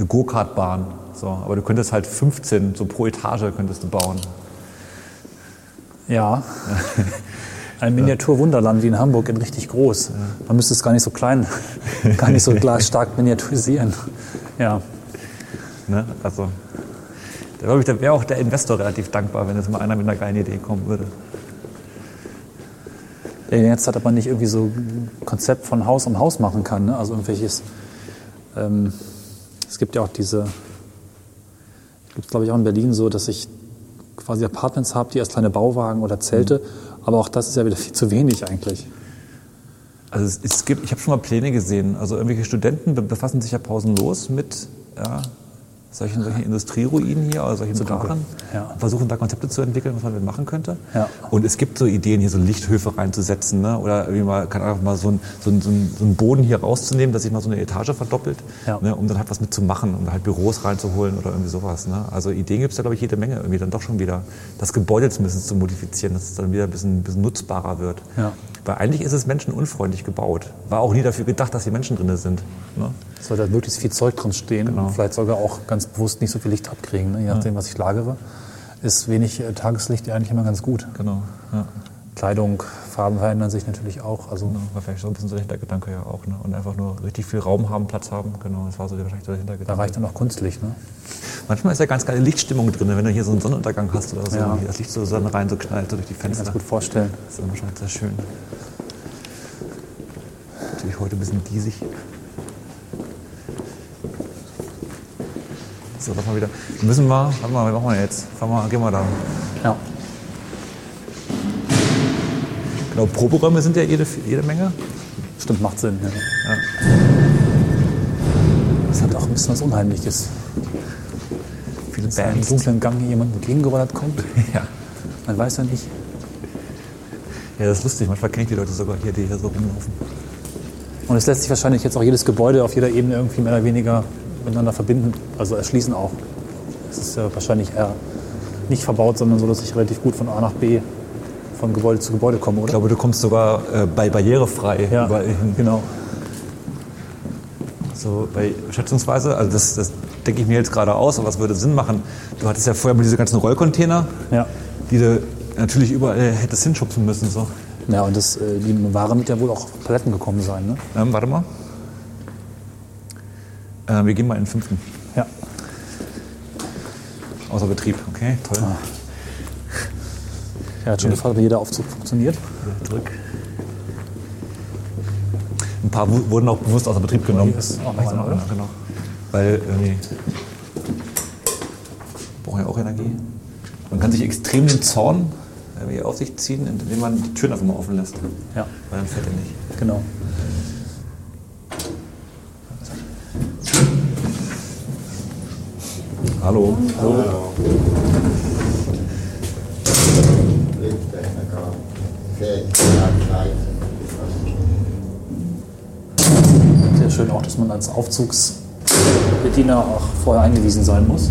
eine Go-Kart-Bahn, so, aber du könntest halt 15 so pro Etage könntest du bauen. Ja. Ein Miniatur-Wunderland wie in Hamburg in richtig groß. Man müsste es gar nicht so klein, gar nicht so stark miniaturisieren. Ja. Ne? Also, da glaube ich, da wäre auch der Investor relativ dankbar, wenn jetzt mal einer mit einer geilen Idee kommen würde. Jetzt hat aber nicht irgendwie so ein Konzept von Haus um Haus machen kann. Ne? Also irgendwelches. Ähm, es gibt ja auch diese. Gibt es glaube ich auch in Berlin so, dass ich quasi Apartments habe, die als kleine Bauwagen oder Zelte. Aber auch das ist ja wieder viel zu wenig eigentlich. Also es, es gibt, ich habe schon mal Pläne gesehen. Also irgendwelche Studenten be- befassen sich ja pausenlos mit ja, solchen, solchen Industrieruinen hier oder solchen Brachen. Ja. Versuchen da Konzepte zu entwickeln, was man damit machen könnte. Ja. Und es gibt so Ideen, hier so Lichthöfe reinzusetzen. Ne? Oder irgendwie mal, kann einfach mal so einen so ein, so ein, Boden hier rauszunehmen, dass sich mal so eine Etage verdoppelt, Ja. ne? um dann halt was mitzumachen, um halt Büros reinzuholen oder irgendwie sowas. Ne? Also Ideen gibt es da, glaube ich, jede Menge irgendwie dann doch schon wieder. Das Gebäude zumindest zu modifizieren, dass es dann wieder ein bisschen, ein bisschen nutzbarer wird. Weil eigentlich ist es menschenunfreundlich gebaut. War auch nie dafür gedacht, dass hier Menschen drin sind. Ne? Es sollte halt möglichst viel Zeug drin stehen Genau. vielleicht sogar auch ganz bewusst nicht so viel Licht abkriegen, ne? je nachdem, was ich lagere. Ist wenig äh, Tageslicht ja eigentlich immer ganz gut. Genau. Ja. Kleidung, Farben verändern sich natürlich auch. Also War vielleicht so ein bisschen so der Hintergedanke ja auch. Ne? Und einfach nur richtig viel Raum haben, Platz haben. Genau, das war so der- wahrscheinlich der da Hintergedanke. reicht dann auch Kunstlicht. Ne? Manchmal ist ja ganz geile Lichtstimmung drin, wenn du hier so einen Sonnenuntergang hast oder so. Ja. Das Licht so dann rein so knallt so durch die Kann ich Fenster. ganz gut vorstellen. Das ist immer schon sehr schön. Natürlich heute ein bisschen diesig. So, lass mal wieder. Wir müssen mal, warte mal, was machen wir jetzt? Fahren wir, gehen wir da. Ja. Genau, Proberäume sind ja jede, jede Menge. Stimmt, macht Sinn. Ja. ein bisschen was Unheimliches. Viele Dass im Bands. dunklen Gang jemand entgegengerollt kommt. Ja. Man weiß ja nicht. ja, das ist lustig. Manchmal kenne ich die Leute sogar hier, die hier so rumlaufen. Und es lässt sich wahrscheinlich jetzt auch jedes Gebäude auf jeder Ebene irgendwie mehr oder weniger miteinander verbinden, also erschließen auch. Es ist ja wahrscheinlich eher nicht verbaut, sondern so, dass ich relativ gut von A nach B von Gebäude zu Gebäude komme, Ich oder? glaube, du kommst sogar äh, bei barrierefrei ja, überall hin. genau. So bei schätzungsweise, also das, das denke ich mir jetzt gerade aus, aber es würde Sinn machen. Du hattest ja vorher mal diese ganzen Rollcontainer, Ja. die du natürlich überall hättest hinschubsen müssen. So. Ja, und das, äh, die Ware wird ja wohl auch auf Paletten gekommen sein, ne? Ähm, warte mal. Äh, wir gehen mal in den fünften. Ja. Außer Betrieb. Okay, toll. Er hat schon gefragt, wie jeder Aufzug funktioniert. Zurück. Ein paar wu- wurden auch bewusst außer Betrieb genommen. hier ist auch noch einer, oder? genau. Weil irgendwie brauchen ja auch Energie. Man kann sich extrem den Zorn irgendwie auf sich ziehen, indem man die Türen einfach mal offen lässt. Ja, Weil dann fällt er nicht. genau. Hallo. Sehr schön auch, dass man als Aufzugsbediener auch vorher eingewiesen sein muss.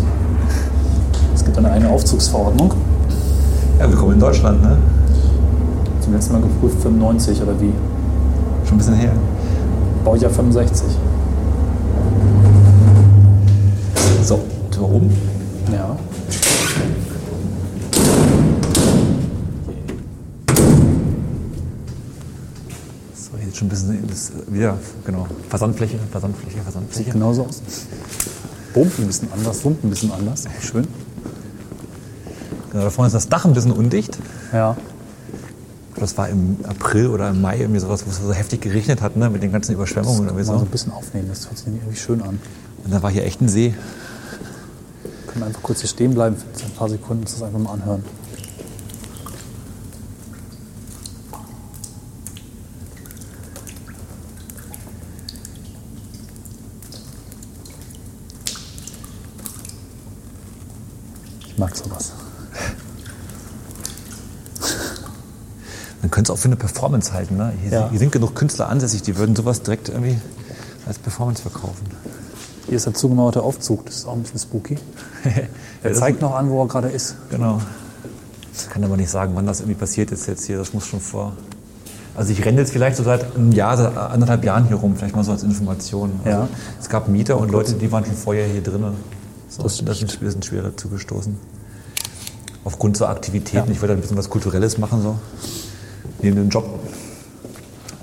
Es gibt eine eigene Aufzugsverordnung. Ja, willkommen in Deutschland, ne? Zum letzten Mal geprüft 95 oder wie? Schon ein bisschen her. Baujahr 65. So, Oben. Ja. So, jetzt schon ein bisschen das, wieder, genau. Versandfläche, Versandfläche, Sieht Versandfläche. genauso aus. Bummt ein bisschen anders, wummt ein bisschen anders. Schön. Genau, da vorne ist das Dach ein bisschen undicht. Ja. Das war im April oder im Mai irgendwie sowas, wo es so heftig geregnet hat, ne, mit den ganzen Überschwemmungen oder Mal wie so so. ein bisschen aufnehmen, das hört sich irgendwie schön an. Und da war hier echt ein See. Können einfach kurz hier stehen bleiben für ein paar Sekunden, uns das einfach mal anhören. Ich mag sowas. Man könnte es auch für eine Performance halten. Ne? Hier, Ja. hier sind genug Künstler ansässig, die würden sowas direkt irgendwie als Performance verkaufen. Hier ist der zugemauerte Aufzug, das ist auch ein bisschen spooky. Er zeigt noch an, wo er gerade ist. Genau. Ich kann aber nicht sagen, wann das irgendwie passiert ist jetzt hier. Das muss schon vor. Also ich renne jetzt vielleicht so seit einem Jahr, seit anderthalb Jahren hier rum, vielleicht mal so als Information. Also Ja. Es gab Mieter und Leute, die waren schon vorher hier drin. So, Das sind, wir sind schwer dazu gestoßen. Aufgrund so Aktivitäten. Ja. Ich wollte ein bisschen was Kulturelles machen, so neben dem Job.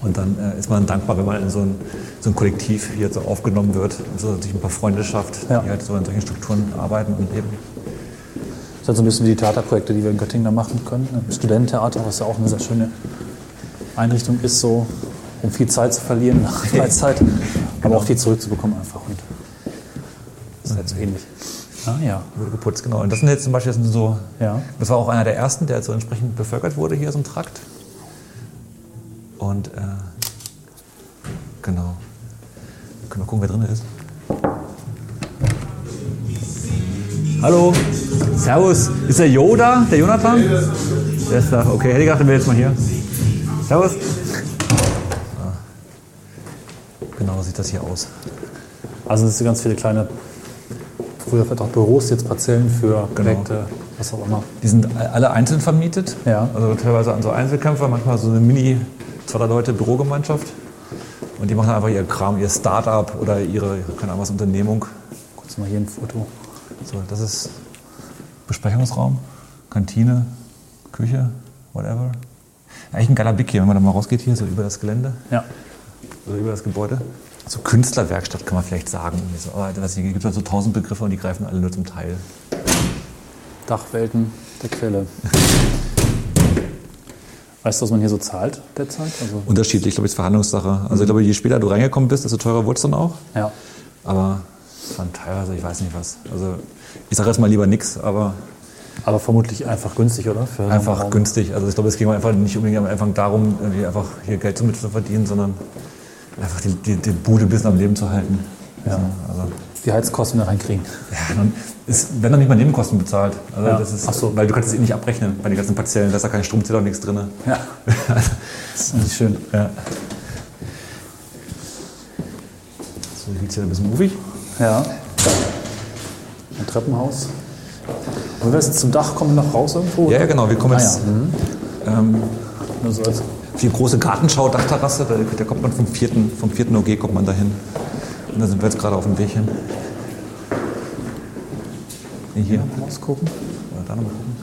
Und dann äh, ist man dankbar, wenn man in so ein, so ein Kollektiv hier so aufgenommen wird und so sich ein paar Freunde schafft, Ja. die halt so in solchen Strukturen arbeiten und leben. Das ist halt so ein bisschen wie die Theaterprojekte, die wir in Göttingen da machen können. Im Studententheater, was ja auch eine sehr schöne Einrichtung ist, so um viel Zeit zu verlieren nach Freizeit, aber auch viel zurückzubekommen einfach. Und das ist halt so ähnlich. Ah ja. Wurde geputzt, genau. Und das sind jetzt zum Beispiel das so, Ja. das war auch einer der ersten, der so entsprechend bevölkert wurde hier, so ein Trakt. Und äh, genau. Können wir gucken, wer drin ist. Hallo, Servus. Ist der Yoda, der Jonathan? Der ist da. Okay, hätte ich gedacht, der wäre jetzt mal hier. Servus. Ah. Genau so sieht das hier aus. Also es sind ganz viele kleine, früher vielleicht auch Büros, jetzt Parzellen für Projekte, was auch immer. Die sind alle einzeln vermietet. Ja. Also teilweise an so Einzelkämpfer, manchmal so eine Mini, zwei drei Leute Bürogemeinschaft. Und die machen einfach ihr Kram, ihr Start-up oder ihre, keine Ahnung was, Unternehmung. Kurz mal hier ein Foto. So, das ist Besprechungsraum, Kantine, Küche, whatever. Eigentlich ein geiler Blick hier, wenn man da mal rausgeht hier, so über das Gelände Ja. oder über das Gebäude. So Künstlerwerkstatt kann man vielleicht sagen. So, aber es gibt halt so tausend Begriffe und die greifen alle nur zum Teil. Dachwelten der Quelle. Weißt du, was man hier so zahlt derzeit? Also, Unterschiedlich, ich glaube, es ist Verhandlungssache. Also ich glaube, je später du reingekommen bist, desto teurer wurde es dann auch. ja. Aber es waren teilweise, ich weiß nicht was. Also ich sage jetzt mal lieber nichts, aber Aber vermutlich einfach günstig, oder? Für einfach günstig. Also ich glaube, es ging einfach nicht unbedingt am Anfang darum, irgendwie einfach hier Geld zu verdienen, sondern einfach die, die, die Bude bisschen am Leben zu halten. Ja. Also, Die Heizkosten da reinkriegen. Ja, nun ist, wenn dann nicht mal Nebenkosten bezahlt. Also Ja. das ist, Ach so. Weil du kannst es eh nicht abrechnen bei den ganzen Partiellen. Da ist ja kein Stromzähler und nichts drin. Ja. Das ist eigentlich schön. Ja. So, hier hier ein bisschen movig. Ja. Ein Treppenhaus. Wollen wir jetzt zum Dach kommen noch raus irgendwo? Ja, ja, genau. Wir kommen Ah, jetzt ja. ähm, Nur so als auf die große Gartenschau, Dachterrasse. Da, da kommt man vom vierten, vom vierten OG kommt man dahin. Und da sind wir jetzt gerade auf dem Weg hin. Hier. rausgucken. Oder da nochmal gucken.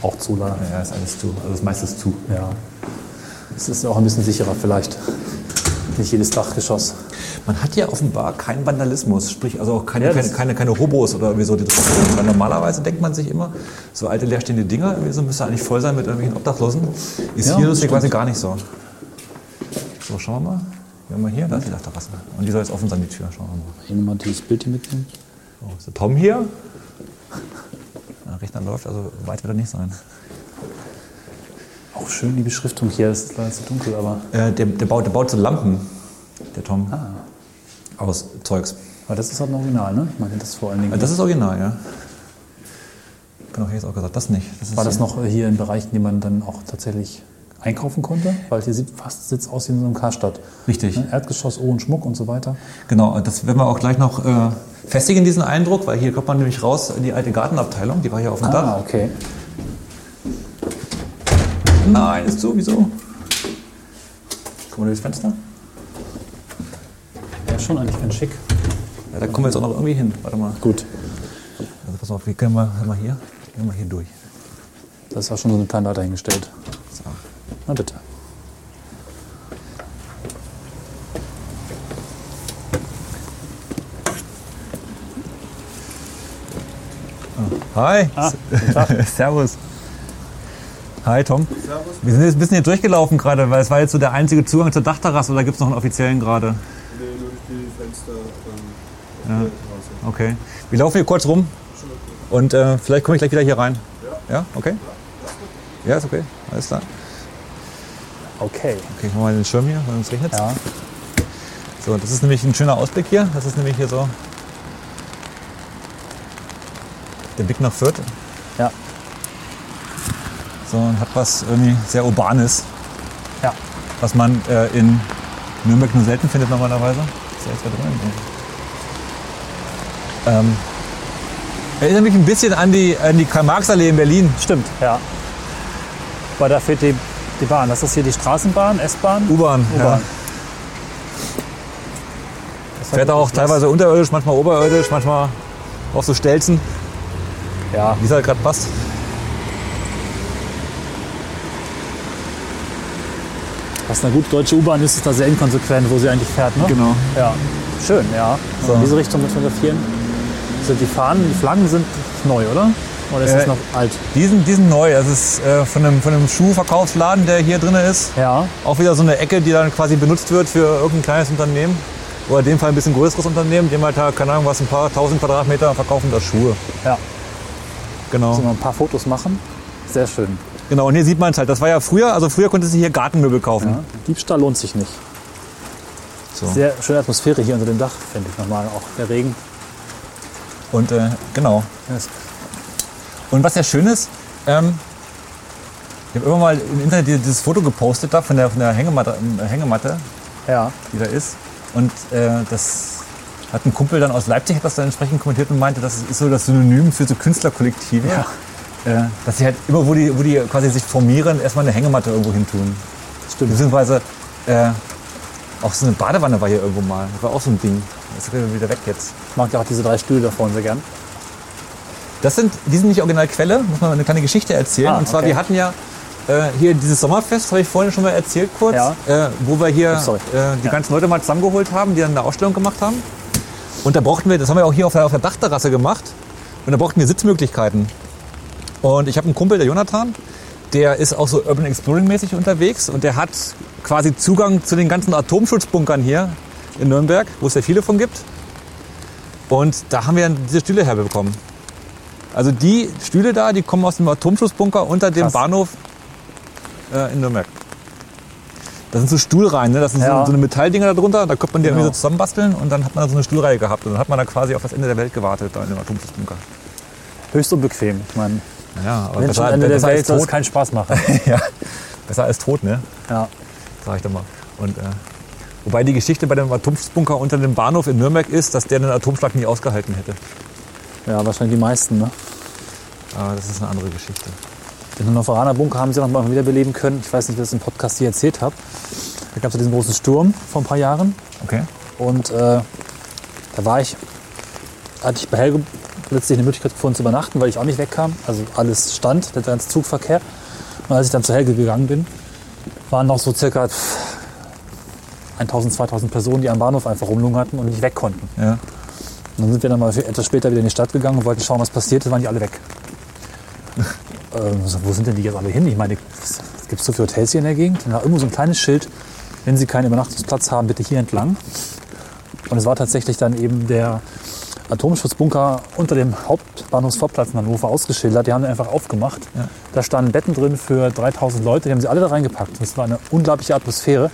Auch zu leider. Ja, ist alles zu. Also das meiste ist zu. Ja. Es ist auch ein bisschen sicherer vielleicht. Nicht jedes Dachgeschoss. Man hat ja offenbar keinen Vandalismus, sprich also auch keine, Ja, keine, keine, keine Hobos oder irgendwie so. Die drauf sind. Weil normalerweise denkt man sich immer, so alte leerstehende Dinger so müsste eigentlich voll sein mit irgendwelchen Obdachlosen. Ist Ja, hier das lustig quasi gar nicht so. So, schauen wir mal. Haben mal hier, da ist die Dachterrasse. Und die soll jetzt offen sein, die Tür. Schauen wir mal. Hier nochmal dieses Bild hier mitnehmen. So, ist der Tom hier? Der Rechner läuft, also weit wird er nicht sein. Auch schön die Beschriftung hier. Es ist leider zu dunkel, aber Äh, der, der, baut, der baut so Lampen, der Tom. Ah. Aus Zeugs. aber das ist halt ein Original, ne? Ich meine, das ist vor allen Dingen. Äh, Das ist original, ja. Genau, hier ist auch gesagt, das nicht. Das war das noch hier in Bereichen, die man dann auch tatsächlich einkaufen konnte? Weil hier sieht fast sitzt aus wie in so einem Karstadt. Richtig. Ne? Erdgeschoss, Ohren, Schmuck und so weiter. Genau, das werden wir auch gleich noch äh, festigen, diesen Eindruck, weil hier kommt man nämlich raus in die alte Gartenabteilung, die war hier auf dem Ah, Dach. okay. Nein, ist zu, wieso? Guck mal durchs Fenster. Ja, schon eigentlich ganz schick. Ja, da kommen wir jetzt auch noch irgendwie hin. Warte mal. Gut. Also pass auf, wir können mal, mal hier, gehen wir hier durch. Das ist auch schon so eine kleine Leiter hingestellt. So. Na bitte. Hi. Ah. Servus. Hi Tom. Servus. Wir sind jetzt ein bisschen hier durchgelaufen gerade, weil es war jetzt so der einzige Zugang zur Dachterrasse oder gibt es noch einen offiziellen gerade? Nee, nur durch die Fenster ähm, Ja. Okay. Wir laufen hier kurz rum und äh, vielleicht komme ich gleich wieder hier rein. Ja. Ja, okay. Ja, ist okay. Alles klar. Okay. Okay, ich mache mal den Schirm hier, weil es regnet. Ja. So, das ist nämlich ein schöner Ausblick hier. Das ist nämlich hier so der Blick nach Fürth. Ja. So, und hat was irgendwie sehr Urbanes, Ja. was man äh, in Nürnberg nur selten findet normalerweise. Ist ja jetzt da drin. Ähm, erinnert mich ein bisschen an die, an die Karl-Marx-Allee in Berlin. Stimmt, ja. Weil da fehlt die, die Bahn. Das ist hier die Straßenbahn, S-Bahn. U-Bahn. Ja. Fährt auch teilweise unterirdisch, manchmal oberirdisch, manchmal auf so Stelzen, Ja, wie es halt gerade passt. was eine gut deutsche U-Bahn ist, ist da sehr inkonsequent, wo sie eigentlich fährt. Ne? Genau. Ja, schön, ja. So. In diese Richtung mit fotografieren. Sind die Fahnen, die Flaggen sind neu, oder? Oder ist Äh, das noch alt? Die sind, die sind neu. Das ist äh, von, einem, von einem Schuhverkaufsladen, der hier drin ist. Ja, Auch wieder so eine Ecke, die dann quasi benutzt wird für irgendein kleines Unternehmen. Oder in dem Fall ein bisschen größeres Unternehmen. Die haben halt, da, keine Ahnung, was, ein paar tausend Quadratmeter verkaufen da Schuhe. ja. Genau. Sollen wir ein paar Fotos machen? Sehr schön. Genau, und hier sieht man es halt. Das war ja früher, also früher konntest du hier Gartenmöbel kaufen. Ja. Diebstahl lohnt sich nicht. So. Sehr schöne Atmosphäre hier unter dem Dach, finde ich nochmal. Auch der Regen. Und äh, genau. Ja, Und was sehr schön ist, ähm, ich habe immer mal im Internet dieses Foto gepostet da von der, von der Hängematte, äh, Hängematte Ja, die da ist. Und äh, das hat ein Kumpel dann aus Leipzig hat das dann entsprechend kommentiert und meinte, das ist so das Synonym für so Künstlerkollektive. Äh, dass sie halt immer, wo die, wo die quasi sich formieren, erstmal eine Hängematte irgendwo hin tun. stimmt. Beziehungsweise äh, auch so eine Badewanne war hier irgendwo mal. Das war auch so ein Ding. Das ist wieder weg jetzt. Ich mag ja auch diese drei Stühle da vorne sehr gern. Das sind, die sind nicht Originalquelle, muss man eine kleine Geschichte erzählen. Ah, und zwar, okay. wir hatten ja äh, hier dieses Sommerfest, habe ich vorhin schon mal erzählt kurz, Ja. äh, wo wir hier Oh, äh, die Ja. ganzen Leute mal zusammengeholt haben, die dann eine Ausstellung gemacht haben. Und da brauchten wir, das haben wir auch hier auf der, auf der Dachterrasse gemacht, und da brauchten wir Sitzmöglichkeiten. Und ich habe einen Kumpel, der Jonathan, der ist auch so Urban Exploring mäßig unterwegs und der hat quasi Zugang zu den ganzen Atomschutzbunkern hier in Nürnberg, wo es ja viele von gibt. Und da haben wir dann diese Stühle herbekommen. Also die Stühle da, die kommen aus dem Atomschutzbunker unter dem Krass. Bahnhof äh, in Nürnberg. Da sind so Stuhlreihen, ne? das sind Ja. so, so eine Metalldinger da drunter, da könnte man die irgendwie so Genau. zusammenbasteln und dann hat man da so eine Stuhlreihe gehabt und dann hat man da quasi auf das Ende der Welt gewartet, da in dem Atomschutzbunker. Höchst unbequem. Ich meine, Ja, aber besser, Ende der besser Welt als tot. keinen Spaß machen. ja, besser als tot, ne? ja. Sag ich doch mal. Und, äh, wobei die Geschichte bei dem Atomschutzbunker unter dem Bahnhof in Nürnberg ist, dass der den Atomschlag nie ausgehalten hätte. Ja, wahrscheinlich die meisten. Ne? Aber das ist eine andere Geschichte. Den Hannoveraner Bunker haben sie noch mal wiederbeleben können. Ich weiß nicht, wie ich das im Podcast hier erzählt habe. Da gab es ja diesen großen Sturm vor ein paar Jahren. Okay. Und äh, da war ich, hatte ich bei Helge plötzlich eine Möglichkeit gefunden zu übernachten, weil ich auch nicht wegkam. Also alles stand, der ganze Zugverkehr. Und als ich dann zu Helge gegangen bin, waren noch so circa pff, 1000, 2000 Personen, die am Bahnhof einfach rumlungerten und nicht weg konnten. Ja. Und dann sind wir dann mal etwas später wieder in die Stadt gegangen und wollten schauen, was passiert ist, waren die alle weg. ähm, so, wo sind denn die jetzt alle hin? Ich meine, es gibt so viele Hotels hier in der Gegend. Da war irgendwo so ein kleines Schild, wenn Sie keinen Übernachtungsplatz haben, bitte hier entlang. Und es war tatsächlich dann eben der Atomschutzbunker unter dem Hauptbahnhofsvorplatz in Hannover ausgeschildert. Die haben den einfach aufgemacht. Ja. Da standen Betten drin für 3000 Leute, die haben sie alle da reingepackt. Das war eine unglaubliche Atmosphäre,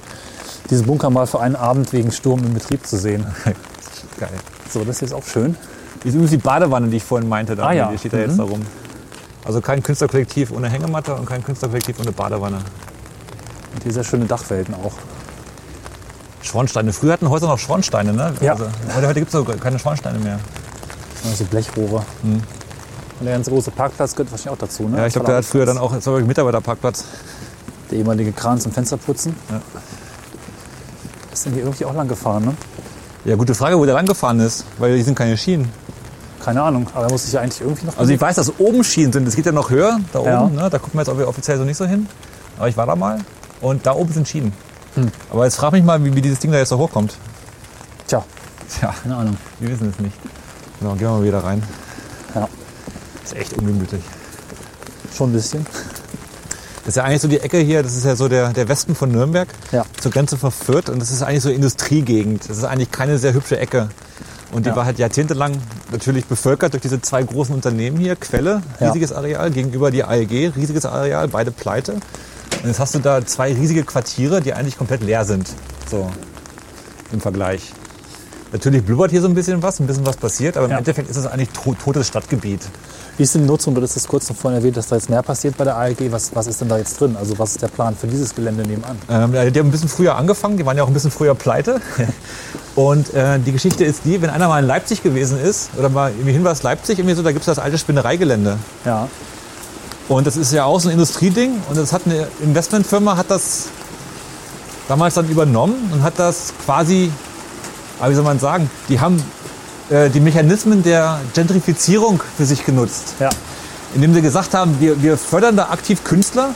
diesen Bunker mal für einen Abend wegen Sturm in Betrieb zu sehen. Geil. So, das ist jetzt auch schön. Das ist übrigens die Badewanne, die ich vorhin meinte. Da, Ah, ja. Die steht da Mhm. jetzt da rum. Also kein Künstlerkollektiv ohne Hängematte und kein Künstlerkollektiv ohne Badewanne. Und hier sehr schöne Dachwelten auch. Schornsteine. Früher hatten Häuser noch Schornsteine, ne? Ja. Also, heute heute gibt es keine Schornsteine mehr. Also Blechrohre. Und der ganze große Parkplatz gehört wahrscheinlich auch dazu. Ne? Mhm. Ja, ich glaube, der hat früher dann auch, das war Mitarbeiterparkplatz. Der ehemalige Kran zum Fensterputzen. Ja. Ist denn hier irgendwie auch lang gefahren, ne? Ja, gute Frage, wo der lang gefahren ist, weil hier sind keine Schienen. Keine Ahnung, aber er muss sich ja eigentlich irgendwie noch. Also ich weiß, dass oben Schienen sind. Es geht ja noch höher, da Ja. oben. Ne? Da gucken wir jetzt offiziell so nicht so hin. Aber ich war da mal und da oben sind Schienen. Hm. Aber jetzt frag mich mal, wie, wie dieses Ding da jetzt da hochkommt. Tja, Tja, keine Ahnung. wir wissen es nicht. Genau, gehen wir mal wieder rein. Ja, ist echt ungemütlich. schon ein bisschen. Das ist ja eigentlich so die Ecke hier, das ist ja so der, der Westen von Nürnberg, Ja. zur Grenze von Fürth. Und das ist eigentlich so Industriegegend. Das ist eigentlich keine sehr hübsche Ecke. Und die Ja. war halt jahrzehntelang natürlich bevölkert durch diese zwei großen Unternehmen hier. Quelle, Ja. riesiges Areal, gegenüber die AEG, riesiges Areal, beide pleite. Und jetzt hast du da zwei riesige Quartiere, die eigentlich komplett leer sind. So im Vergleich. Natürlich blubbert hier so ein bisschen was, ein bisschen was passiert, aber im Ja. Endeffekt ist es eigentlich to totes Stadtgebiet. Wie ist denn die Nutzung? Du hast das kurz noch vorhin erwähnt, dass da jetzt mehr passiert bei der ALG. Was, was ist denn da jetzt drin? Also was ist der Plan für dieses Gelände nebenan? Ähm, die haben ein bisschen früher angefangen, die waren ja auch ein bisschen früher pleite. Und äh, die Geschichte ist die, wenn einer mal in Leipzig gewesen ist, oder mal irgendwie Hinweis Leipzig, irgendwie so, da gibt es das alte Spinnereigelände. Ja, Und das ist ja auch so ein Industrieding. Und das hat eine Investmentfirma hat das damals dann übernommen und hat das quasi, wie soll man sagen, die haben äh, die Mechanismen der Gentrifizierung für sich genutzt ja, indem sie gesagt haben, wir, wir fördern da aktiv Künstler,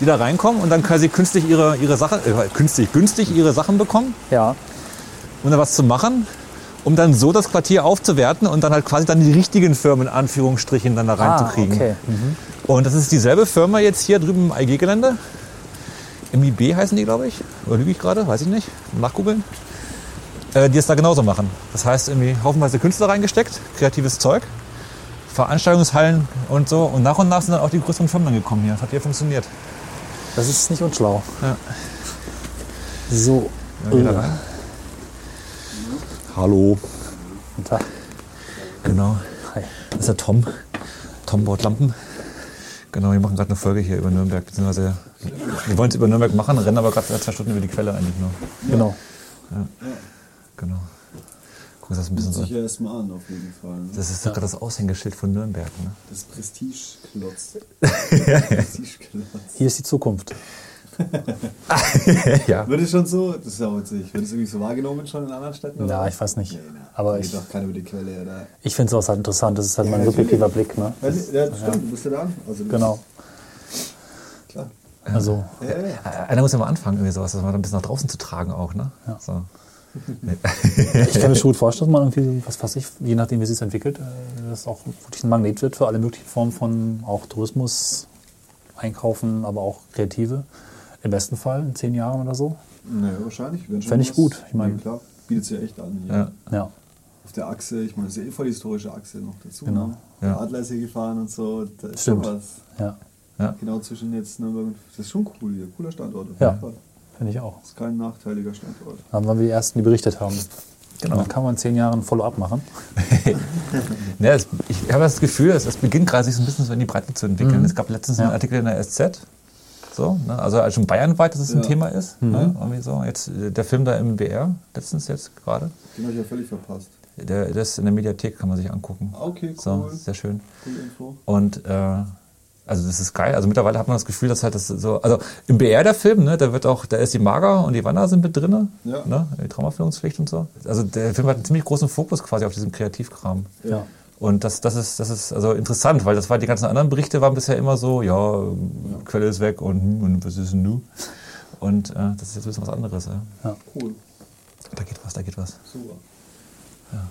die da reinkommen und dann quasi künstlich ihre, ihre Sachen, äh, künstlich, günstig ihre Sachen bekommen, ja. um da was zu machen, um dann so das Quartier aufzuwerten und dann halt quasi dann die richtigen Firmen in Anführungsstrichen dann da reinzukriegen. Ah, okay. Mhm. Und das ist dieselbe Firma jetzt hier drüben im IG-Gelände. MIB heißen die, glaube ich. Oder lüge ich gerade? Weiß ich nicht. Nachgoogeln. Äh, die es da genauso machen. Das heißt, irgendwie haufenweise Künstler reingesteckt, kreatives Zeug, Veranstaltungshallen und so. Und nach und nach sind dann auch die größeren Firmen dann gekommen hier. Das hat hier funktioniert. Das ist nicht unschlau. Ja. So. Ja, wieder Äh, rein. Hallo. Guten Tag. Genau. Hi. Das ist der Tom. Tom baut Lampen. Genau, wir machen gerade eine Folge hier über Nürnberg. Beziehungsweise wir wollen es über Nürnberg machen, rennen aber gerade zwei Stunden über die Quelle eigentlich nur. Genau. Genau. Guck uns das ein bisschen so. Ja erstmal an, auf jeden Fall. Ne? Das ist gerade das Aushängeschild von Nürnberg. Ne? Das Prestigeklotz. Prestigeklotz. Hier ist die Zukunft. ja. Wird es schon so, das ist ja witzig, wird es irgendwie so wahrgenommen schon in anderen Städten? oder Ja, ich weiß nicht. Nee, nee. Aber ich, doch keiner über die Quelle, oder? ich finde sowas halt interessant. Das ist halt Ja, mein subjektiver Blick. Ne? Ja, nee, ja, stimmt, du bist ja da. Also Genau. Klar. Also, Ja, ja, ja. Einer muss ja mal anfangen, irgendwie sowas, das mal ein bisschen nach draußen zu tragen auch. Ne? So. ich kann mir schon gut vorstellen, dass man irgendwie, was weiß ich, je nachdem, wie es sich entwickelt, äh, das auch wirklich ein Magnet wird für alle möglichen Formen von auch Tourismus, Einkaufen, aber auch Kreative. Im besten Fall in zehn Jahren oder so. Naja, wahrscheinlich. wenn schon Fänd ich gut. Ich mein- Nee, klar, bietet sich ja echt an. Hier. Ja. Ja. Auf der Achse, ich meine, das ist ja eh voll die historische Achse noch dazu. Genau. Ne? Ja. Der Adler ist hier gefahren und so. Da ist Stimmt. schon was. Ja. Ja. Genau zwischen jetzt Nürnberg und. Das ist schon cool hier. Cooler Standort. Auf Ja. Finde ich auch. Ist kein nachteiliger Standort. Dann waren wir die Ersten, die berichtet haben. Genau. Dann kann man in zehn Jahren ein Follow-up machen. Ja, es, ich habe das Gefühl, es, es beginnt gerade sich so ein bisschen so in die Breite zu entwickeln. Mhm. Es gab letztens Ja. einen Artikel in der SZ, so, ne? also als schon bayernweit, dass es ein Ja. Thema ist. Mhm. Ne? Irgendwie so. Jetzt äh, der Film da im BR, letztens jetzt gerade. Den habe ich ja völlig verpasst. Der, ist in der Mediathek, kann man sich angucken. Ah, Okay, cool. So, sehr schön. Cool Info. Und äh, also das ist geil. Also mittlerweile hat man das Gefühl, dass halt das so. Also im BR der Film, ne, da wird auch, da ist die Maga und die Wanna sind mit drinne, Ja. ne, die Traumaführungspflicht und so. Also der Film hat einen ziemlich großen Fokus quasi auf diesem Kreativkram. Ja. Und das, das ist, das ist also interessant, weil das war die ganzen anderen Berichte waren bisher immer so, ja, Quelle ist weg und, hm, und was ist denn nu? Und äh, das ist jetzt ein bisschen was anderes. Ja. Cool. Da geht was, da geht was. Super.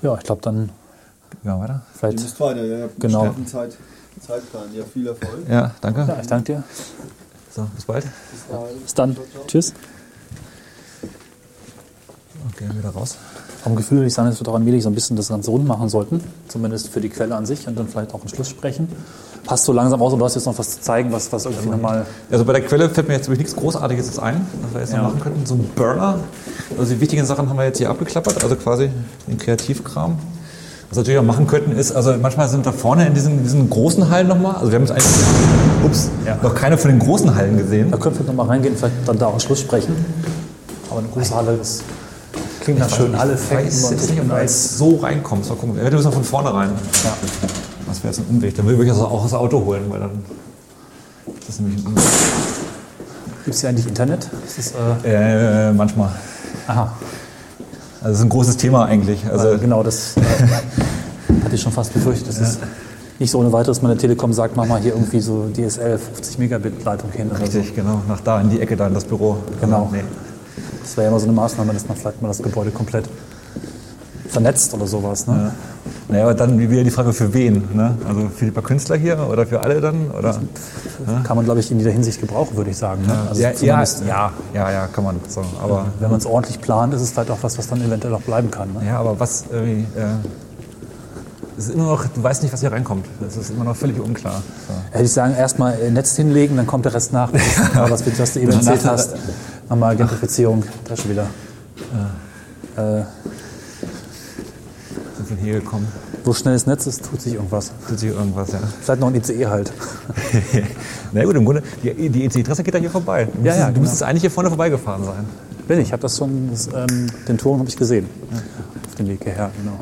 Ja, ich glaube dann Ja, weiter. Vielleicht. müsst weiter, ja. Genau. Zeit, Zeitplan. Ja, viel Erfolg. Ja, danke. Ja, ich danke dir. So, bis bald. Bis dann. Tschüss. Okay, wieder raus. Vom Gefühl würde ich sagen, dass wir doch allmählich so ein bisschen das Ganze rund machen sollten. Zumindest für die Quelle an sich und dann vielleicht auch einen Schluss sprechen. Passt so langsam aus und du hast jetzt noch was zu zeigen, was, was irgendwie nochmal. Also bei der Quelle fällt mir jetzt wirklich nichts Großartiges jetzt ein, was wir jetzt Ja. noch machen könnten. So ein Burner. Also die wichtigen Sachen haben wir jetzt hier abgeklappert, also quasi den Kreativkram. Was wir natürlich auch machen könnten, ist, also manchmal sind da vorne in diesen, diesen großen Hallen nochmal, also wir haben jetzt eigentlich ups, Ja. noch keine von den großen Hallen gesehen. Da können wir nochmal reingehen, vielleicht dann da auch Schluss sprechen. Aber eine große Halle, das klingt nach schönen Alle jetzt nicht, ob du jetzt so reinkommst. Mal gucken. Wir müssen von vorne rein. Ja. Was wäre jetzt ein Umweg? Dann würde ich also auch das Auto holen, weil dann ist das nämlich ein Umweg. Gibt es hier eigentlich Internet? Ist das, äh, Äh, manchmal. aha, Also das ist ein großes Thema eigentlich. Also also genau, das äh, hatte ich schon fast befürchtet. Das ist nicht so ohne weiteres, meine Telekom sagt, mach mal hier irgendwie so DSL 50 Megabit Leitung hin oder so. richtig, genau. Nach da in die Ecke da in das Büro. Genau. Nee. Das wäre ja immer so eine Maßnahme, dass man vielleicht mal das Gebäude komplett vernetzt oder sowas. Ne? Naja, aber dann wieder die Frage, für wen? Ne? Also für die paar Künstler hier oder für alle dann? Oder? Kann man, glaube ich, in jeder Hinsicht gebrauchen, würde ich sagen. Ne? Also ja, ja, ja, ja, ja, kann man. So, aber, Wenn man es ordentlich plant, ist es vielleicht auch was, was dann eventuell auch bleiben kann. Ne? ja, aber was irgendwie. Äh, es ist immer noch, du weißt nicht, was hier reinkommt. Das ist immer noch völlig unklar. So. Hätte ich sagen, erstmal Netz hinlegen, dann kommt der Rest nach. Aber was, was du eben erzählt hast, nochmal Gentrifizierung, da schon wieder. Äh, hier gekommen? wo schnell das Netz ist, tut sich irgendwas. Tut sich irgendwas, ja. Vielleicht noch ein ICE halt. Na gut, im Grunde, die, die EC-Adresse geht da hier vorbei. Du Ja, müsstest, ja, du genau. müsstest eigentlich hier vorne vorbeigefahren sein. Bin ich, habe das schon, das, ähm, den Turm habe ich gesehen. Auf dem Weg hierher, genau.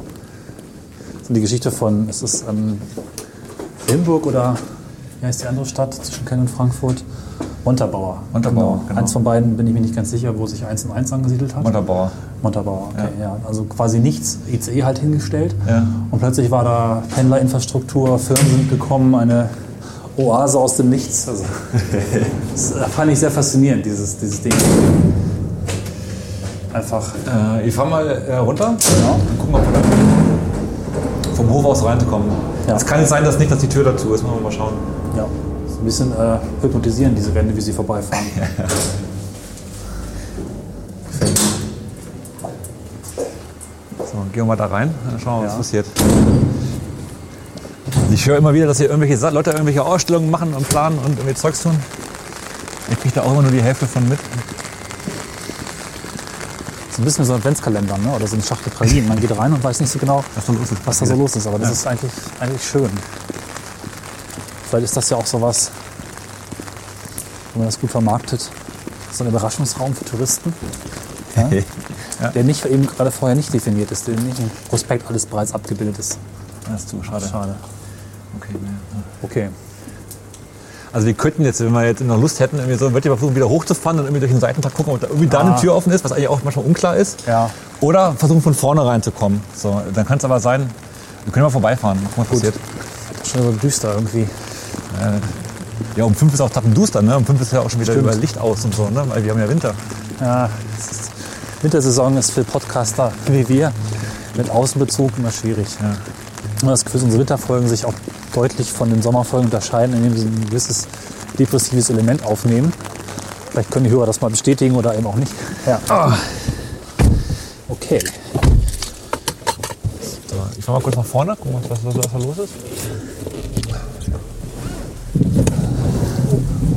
So die Geschichte von, ist es ähm, Limburg oder wie heißt die andere Stadt zwischen Köln und Frankfurt? Montabaur. Montabaur, genau. Eins von beiden bin ich mir nicht ganz sicher, wo sich eins und eins angesiedelt hat. Montabaur. Montabaur, okay, ja. Also quasi nichts, ICE halt hingestellt. Ja. Und plötzlich war da Pendlerinfrastruktur, Firmen sind gekommen, eine Oase aus dem Nichts. Also, das äh, fand ich sehr faszinierend, dieses, dieses Ding. Einfach, Äh, ich fahr mal äh, runter Genau. und gucken, ob wir da vom Hof aus reinkommen. Ja. Es kann jetzt sein, dass nicht, dass die Tür dazu ist. Müssen wir mal schauen. ja, so ein bisschen äh, hypnotisieren, diese Wände, wie sie vorbeifahren. Gefällt mir. So, gehen wir mal da rein, dann schauen wir, was Ja. passiert. Ich höre immer wieder, dass hier irgendwelche Leute irgendwelche Ausstellungen machen und planen und irgendwie Zeugs tun. Ich kriege da auch immer nur die Hälfte von mit. So ein bisschen wie so ein Adventskalender ne? oder so eine Schachtel Pralinen. Man geht rein und weiß nicht so genau, Was da los ist. was da so los ist. Aber das ist eigentlich, eigentlich schön. Vielleicht ist das ja auch so was, wenn man das gut vermarktet, so ein Überraschungsraum für Touristen, ja? Ja. der nicht eben gerade vorher nicht definiert ist, der nicht im Prospekt alles bereits abgebildet ist. Das ist zu schade. Schade. Okay. Okay. Also wir könnten jetzt, wenn wir jetzt noch Lust hätten, irgendwie so, würde ich mal versuchen, wieder hochzufahren und irgendwie durch den Seitentag gucken, ob da irgendwie da Ah. eine Tür offen ist, was eigentlich auch manchmal unklar ist. Ja. Oder versuchen von vorne reinzukommen. So, dann kann es aber sein, wir können mal vorbeifahren, gucken, was passiert. Schon so düster irgendwie. Ja, um fünf ist auch Tappenduster, ne? Um fünf ist ja auch schon wieder Stimmt. über Licht aus und so, ne? Weil wir haben ja Winter. Ja, es ist, Wintersaison ist für Podcaster wie wir mit Außenbezug immer schwierig. Ja. Und das Gefühl, unsere Winterfolgen sich auch deutlich von den Sommerfolgen unterscheiden, indem sie ein gewisses depressives Element aufnehmen. Vielleicht können die Hörer das mal bestätigen oder eben auch nicht. Ja. Okay. So, ich fahr mal kurz nach vorne, gucken, was, was, was da los ist.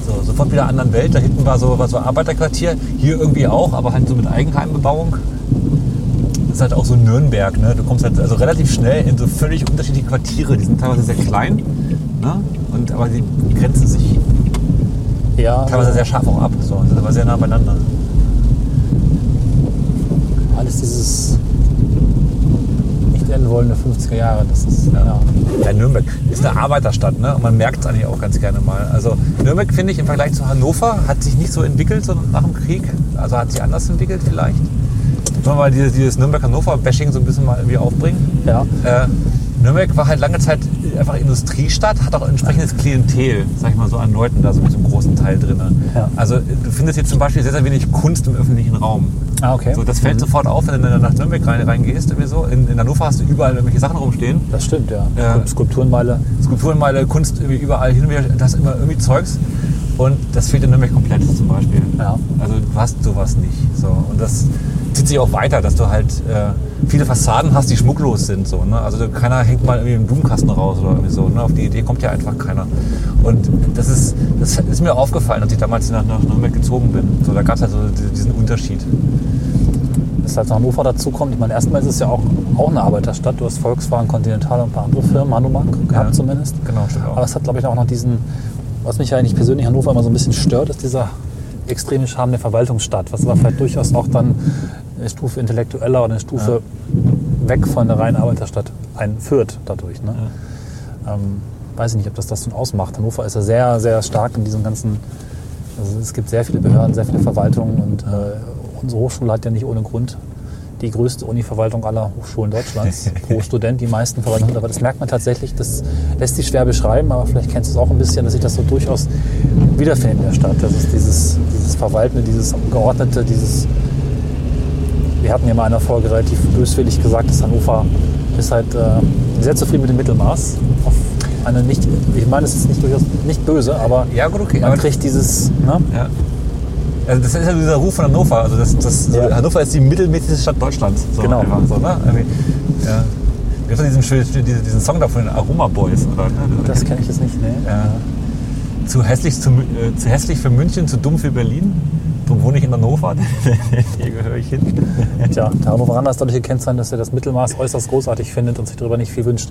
So, so sofort wieder anderen Welt. Da hinten war so, war so Arbeiterquartier, hier irgendwie auch, aber halt so mit Eigenheimbebauung. Das ist halt auch so Nürnberg. Ne? Du kommst halt also relativ schnell in so völlig unterschiedliche Quartiere. Die sind teilweise sehr klein, ne? Und, aber die grenzen sich Ja, teilweise sehr scharf auch ab. So, sind aber sehr nah beieinander. alles dieses nicht enden wollende 50er Jahre. Das ist, ja. Ja, Nürnberg ist eine Arbeiterstadt, ne? Und man merkt es eigentlich auch ganz gerne mal. Also Nürnberg finde ich im Vergleich zu Hannover hat sich nicht so entwickelt so nach dem Krieg. Also hat sich anders entwickelt vielleicht. Sollen wir mal dieses, dieses Nürnberg-Hannover-Bashing so ein bisschen mal irgendwie aufbringen? Ja. Äh, Nürnberg war halt lange Zeit einfach Industriestadt, hat auch entsprechendes Klientel, sag ich mal so, an Leuten da so mit so einem großen Teil drin. Ja. Also du findest jetzt zum Beispiel sehr, sehr wenig Kunst im öffentlichen Raum. Ah, okay. So, das fällt sofort auf, wenn du dann nach Nürnberg rein, reingehst. So. In, in Hannover hast du überall irgendwelche Sachen rumstehen. Das stimmt, ja. Ja. Skulpturenmeile. Skulpturenmeile, Kunst irgendwie überall hin und wieder, das immer irgendwie Zeugs. Und das fehlt in Nürnberg komplett zum Beispiel. Ja. Also du hast sowas nicht. So. Und das zieht sich auch weiter, dass du halt äh, viele Fassaden hast, die schmucklos sind. So, ne? Also keiner hängt mal irgendwie einen Blumenkasten raus oder irgendwie so. Ne? Auf die Idee kommt ja einfach keiner. Und das ist, das ist mir aufgefallen, als ich damals nach, nach Nürnberg gezogen bin. So, da gab es halt so diesen Unterschied. Das halt Hannover dazukommt. Ich meine, erstmal ist es ja auch, auch eine Arbeiterstadt. Du hast Volkswagen, Continental und ein paar andere Firmen, Hanomag gehabt Ja. zumindest. Genau, stimmt auch. Aber es hat, glaube ich, auch noch diesen, was mich eigentlich persönlich Hannover immer so ein bisschen stört, ist dieser extreme Charme der Verwaltungsstadt, was aber vielleicht durchaus auch dann eine Stufe intellektueller oder eine Stufe weg von der reinen Arbeiterstadt einführt dadurch. Ne? Ähm, weiß ich nicht, ob das das schon ausmacht. Hannover ist ja sehr, sehr stark in diesem ganzen, also es gibt sehr viele Behörden, sehr viele Verwaltungen und äh, unsere Hochschule hat ja nicht ohne Grund die größte Uni-Verwaltung aller Hochschulen Deutschlands. Pro Student die meisten Verwaltungen. Aber das merkt man tatsächlich, das lässt sich schwer beschreiben, aber vielleicht kennst du es auch ein bisschen, dass sich das so durchaus wiederfindet in der Stadt. Das ist dieses, dieses Verwaltende, dieses Geordnete, dieses. Wir hatten ja mal in einer Folge relativ böswillig gesagt, dass Hannover ist halt äh, sehr zufrieden mit dem Mittelmaß. Auf eine nicht, ich meine, es ist nicht durchaus nicht böse, aber Ja, gut, okay. man Aber kriegt dieses. Ne? Ja. Also das ist ja dieser Ruf von Hannover. Also das, das, Ja. Hannover ist die mittelmäßigste Stadt Deutschlands. So Genau. Einfach, so, ne? Ja. Gibt es diesen, schönen- diesen, Song da von den Aroma Boys? Oder, ne? Das kenne ich jetzt nicht. Nee. Ja. Zu, hässlich zu, äh, zu hässlich für München, zu dumm für Berlin. Darum wohne ich in Hannover. Hier gehöre ich hin. Tja, der Hannoveraner ist dadurch gekennzeichnet, dass er das Mittelmaß äußerst großartig findet und sich darüber nicht viel wünscht.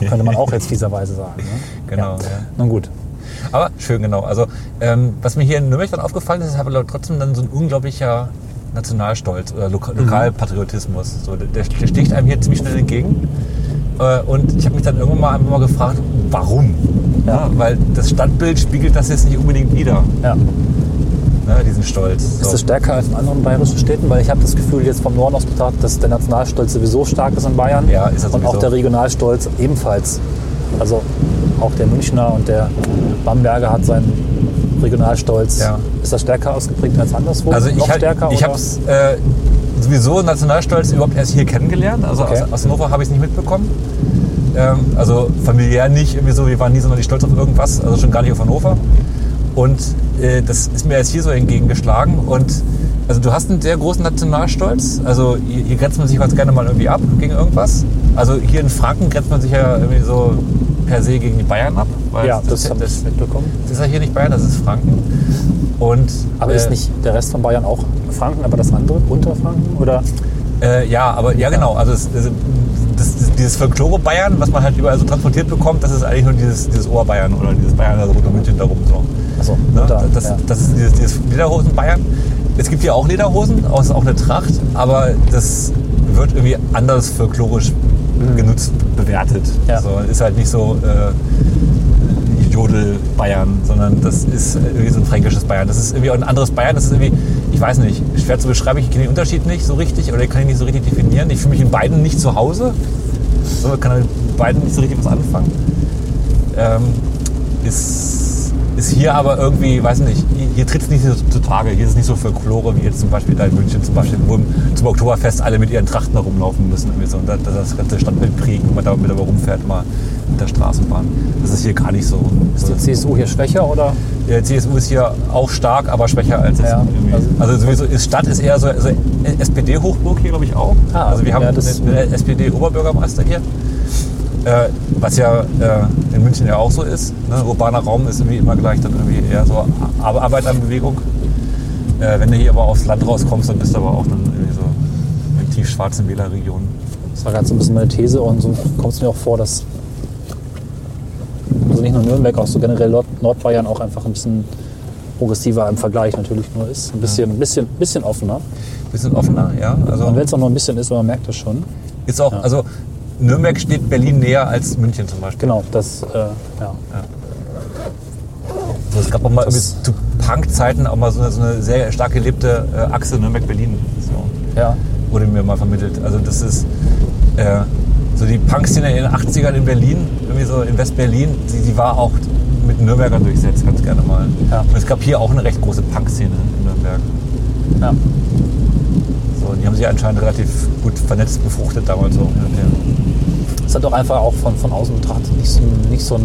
Könnte man auch jetzt fieserweise sagen. Ne? Genau, ja. Nun gut. Aber schön, genau. Also, ähm, was mir hier in Nürnberg dann aufgefallen ist, ist aber trotzdem dann so ein unglaublicher Nationalstolz oder Loka Mhm. Lokalpatriotismus. So, der, der sticht einem hier ziemlich schnell entgegen. Äh, und ich habe mich dann irgendwann mal einfach mal gefragt, warum? Ja. weil das Stadtbild spiegelt das jetzt nicht unbedingt wider, Ja. ne, diesen Stolz. Ist So. das stärker als in anderen bayerischen Städten? Weil ich habe das Gefühl, jetzt vom Norden aus betrachtet, dass der Nationalstolz sowieso stark ist in Bayern. Ja, ist er Und auch der Regionalstolz ebenfalls. Also auch der Münchner und der Bamberger hat seinen Regionalstolz. Ja. Ist das stärker ausgeprägt als anderswo? Also ich, halt, ich habe es äh, sowieso Nationalstolz überhaupt erst hier kennengelernt. Also Okay. aus, aus Hannover habe ich es nicht mitbekommen. Ähm, also familiär nicht irgendwie so, wir waren nie sonderlich stolz auf irgendwas, also schon gar nicht auf Hannover. Und äh, das ist mir jetzt hier so entgegengeschlagen. Und also du hast einen sehr großen Nationalstolz. Also hier, hier grenzt man sich ganz gerne mal irgendwie ab gegen irgendwas. Also hier in Franken grenzt man sich ja irgendwie so per se gegen die Bayern ab. Ja, das, das, habe ich mitbekommen. das ist ja hier nicht Bayern, das ist Franken. Und, Aber äh, ist nicht der Rest von Bayern auch Franken, aber das andere Unterfranken? Oder? Äh, ja, aber ja genau. Also es, es, dieses Folklore Bayern, was man halt überall so transportiert bekommt, das ist eigentlich nur dieses, dieses Oberbayern oder dieses Bayern, also Rote München darum so. Achso, Ne? da, das, ja. das ist dieses, dieses Lederhosen Bayern. Es gibt hier auch Lederhosen, auch, ist auch eine Tracht, aber das wird irgendwie anders folklorisch genutzt, bewertet. Mhm. Ja. So, ist halt nicht so äh, Jodel Bayern, sondern das ist irgendwie so ein fränkisches Bayern. Das ist irgendwie auch ein anderes Bayern. Das ist irgendwie, ich weiß nicht, schwer zu beschreiben. Ich kenne den Unterschied nicht so richtig oder ich kann ihn nicht so richtig definieren. Ich fühle mich in beiden nicht zu Hause. Ich kann mit beiden nicht so richtig was anfangen. Ähm, ist, ist hier aber irgendwie, weiß nicht, hier, tritt es nicht so zutage. Hier ist es nicht so Folklore wie jetzt zum Beispiel da in München, zum Beispiel, wo zum Oktoberfest alle mit ihren Trachten herumlaufen müssen. So, und das, das ganze Stadtbild prägen, wenn man da mit aber rumfährt, mal mit der Straßenbahn. Das ist hier gar nicht so. Ist die CSU hier schwächer oder? Der CSU ist hier auch stark, aber schwächer als Ja, also- Also, sowieso ist Stadt ist eher so, so SPD-Hochburg hier, glaube ich, auch. Ah, also wir haben ja, einen SPD-Oberbürgermeister hier. Äh, was ja äh, in München ja auch so ist. Ne? Urbaner Raum ist irgendwie immer gleich dann irgendwie eher so Ar Arbeiterbewegung. Äh, wenn du hier aber aufs Land rauskommst, dann bist du aber auch dann irgendwie so in tiefschwarzen Wählerregionen. Das war gerade so ein bisschen meine These und so kommt es mir auch vor, dass also nicht nur Nürnberg, auch so generell Nord Nordbayern auch einfach ein bisschen progressiver im Vergleich natürlich nur ist. Ein bisschen, bisschen, bisschen offener. Bisschen offener, ja. Also Und wenn es auch noch ein bisschen ist, aber man merkt das schon. ist auch, Ja. also Nürnberg steht Berlin näher als München zum Beispiel. Genau, das, äh, ja. Also es gab auch mal Das- zu Punk-Zeiten auch mal so eine, so eine sehr stark gelebte äh, Achse Nürnberg-Berlin. So. ja. wurde mir mal vermittelt. Also das ist äh, so die Punk-Szene in den 80ern in Berlin, irgendwie so in West-Berlin, die, die war auch mit Nürnbergern durchsetzt, ganz gerne mal. Ja. Und es gab hier auch eine recht große Punk-Szene in Nürnberg. ja. So, die haben sich anscheinend relativ gut vernetzt, befruchtet damals so. Ja, Es hat doch einfach auch von, von außen betrachtet nicht so, nicht so,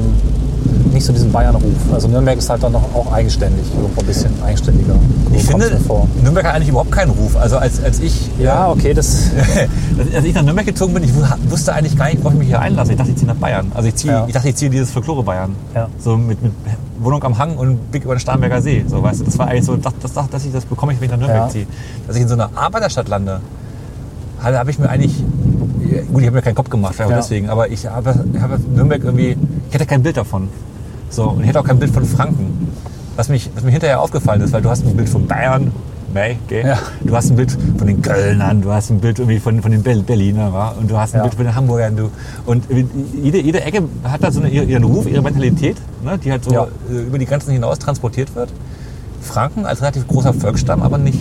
nicht so diesen Bayern-Ruf. Also Nürnberg ist halt dann noch auch eigenständig, irgendwo ein bisschen eigenständiger. So Ich finde. Nürnberg hat eigentlich überhaupt keinen Ruf. Also als, als ich Ja, okay, das. Als ich nach Nürnberg gezogen bin, ich wu- wusste eigentlich gar nicht, worauf ich mich hier einlasse. Ich dachte, ich ziehe nach Bayern. Also ich, ziehe, Ja. ich dachte, ich ziehe dieses Folklore Bayern. Ja. So mit, mit Wohnung am Hang und Blick über den Starnberger See. So, weißt du, das war eigentlich so, das, das, dass ich das bekomme ich, wenn ich nach Nürnberg Ja. ziehe. Dass ich in so einer Arbeiterstadt lande, habe ich mir eigentlich, gut, ich habe mir keinen Kopf gemacht, Ja. deswegen, aber ich habe, habe Nürnberg irgendwie, ich hatte kein Bild davon. So, und ich hatte auch kein Bild von Franken. Was, mich, was mir hinterher aufgefallen ist, weil du hast ein Bild von Bayern, May, gell? Ja. Du hast ein Bild von den Kölnern, du hast ein Bild irgendwie von, von den Ber- Berlinern, wa? und du hast ein Ja. Bild von den Hamburgern. Du, und jede, jede Ecke hat da so eine, ihren Ruf, ihre Mentalität, ne? die halt so Ja. äh, über die Grenzen hinaus transportiert wird. Franken als relativ großer Volksstamm, aber nicht.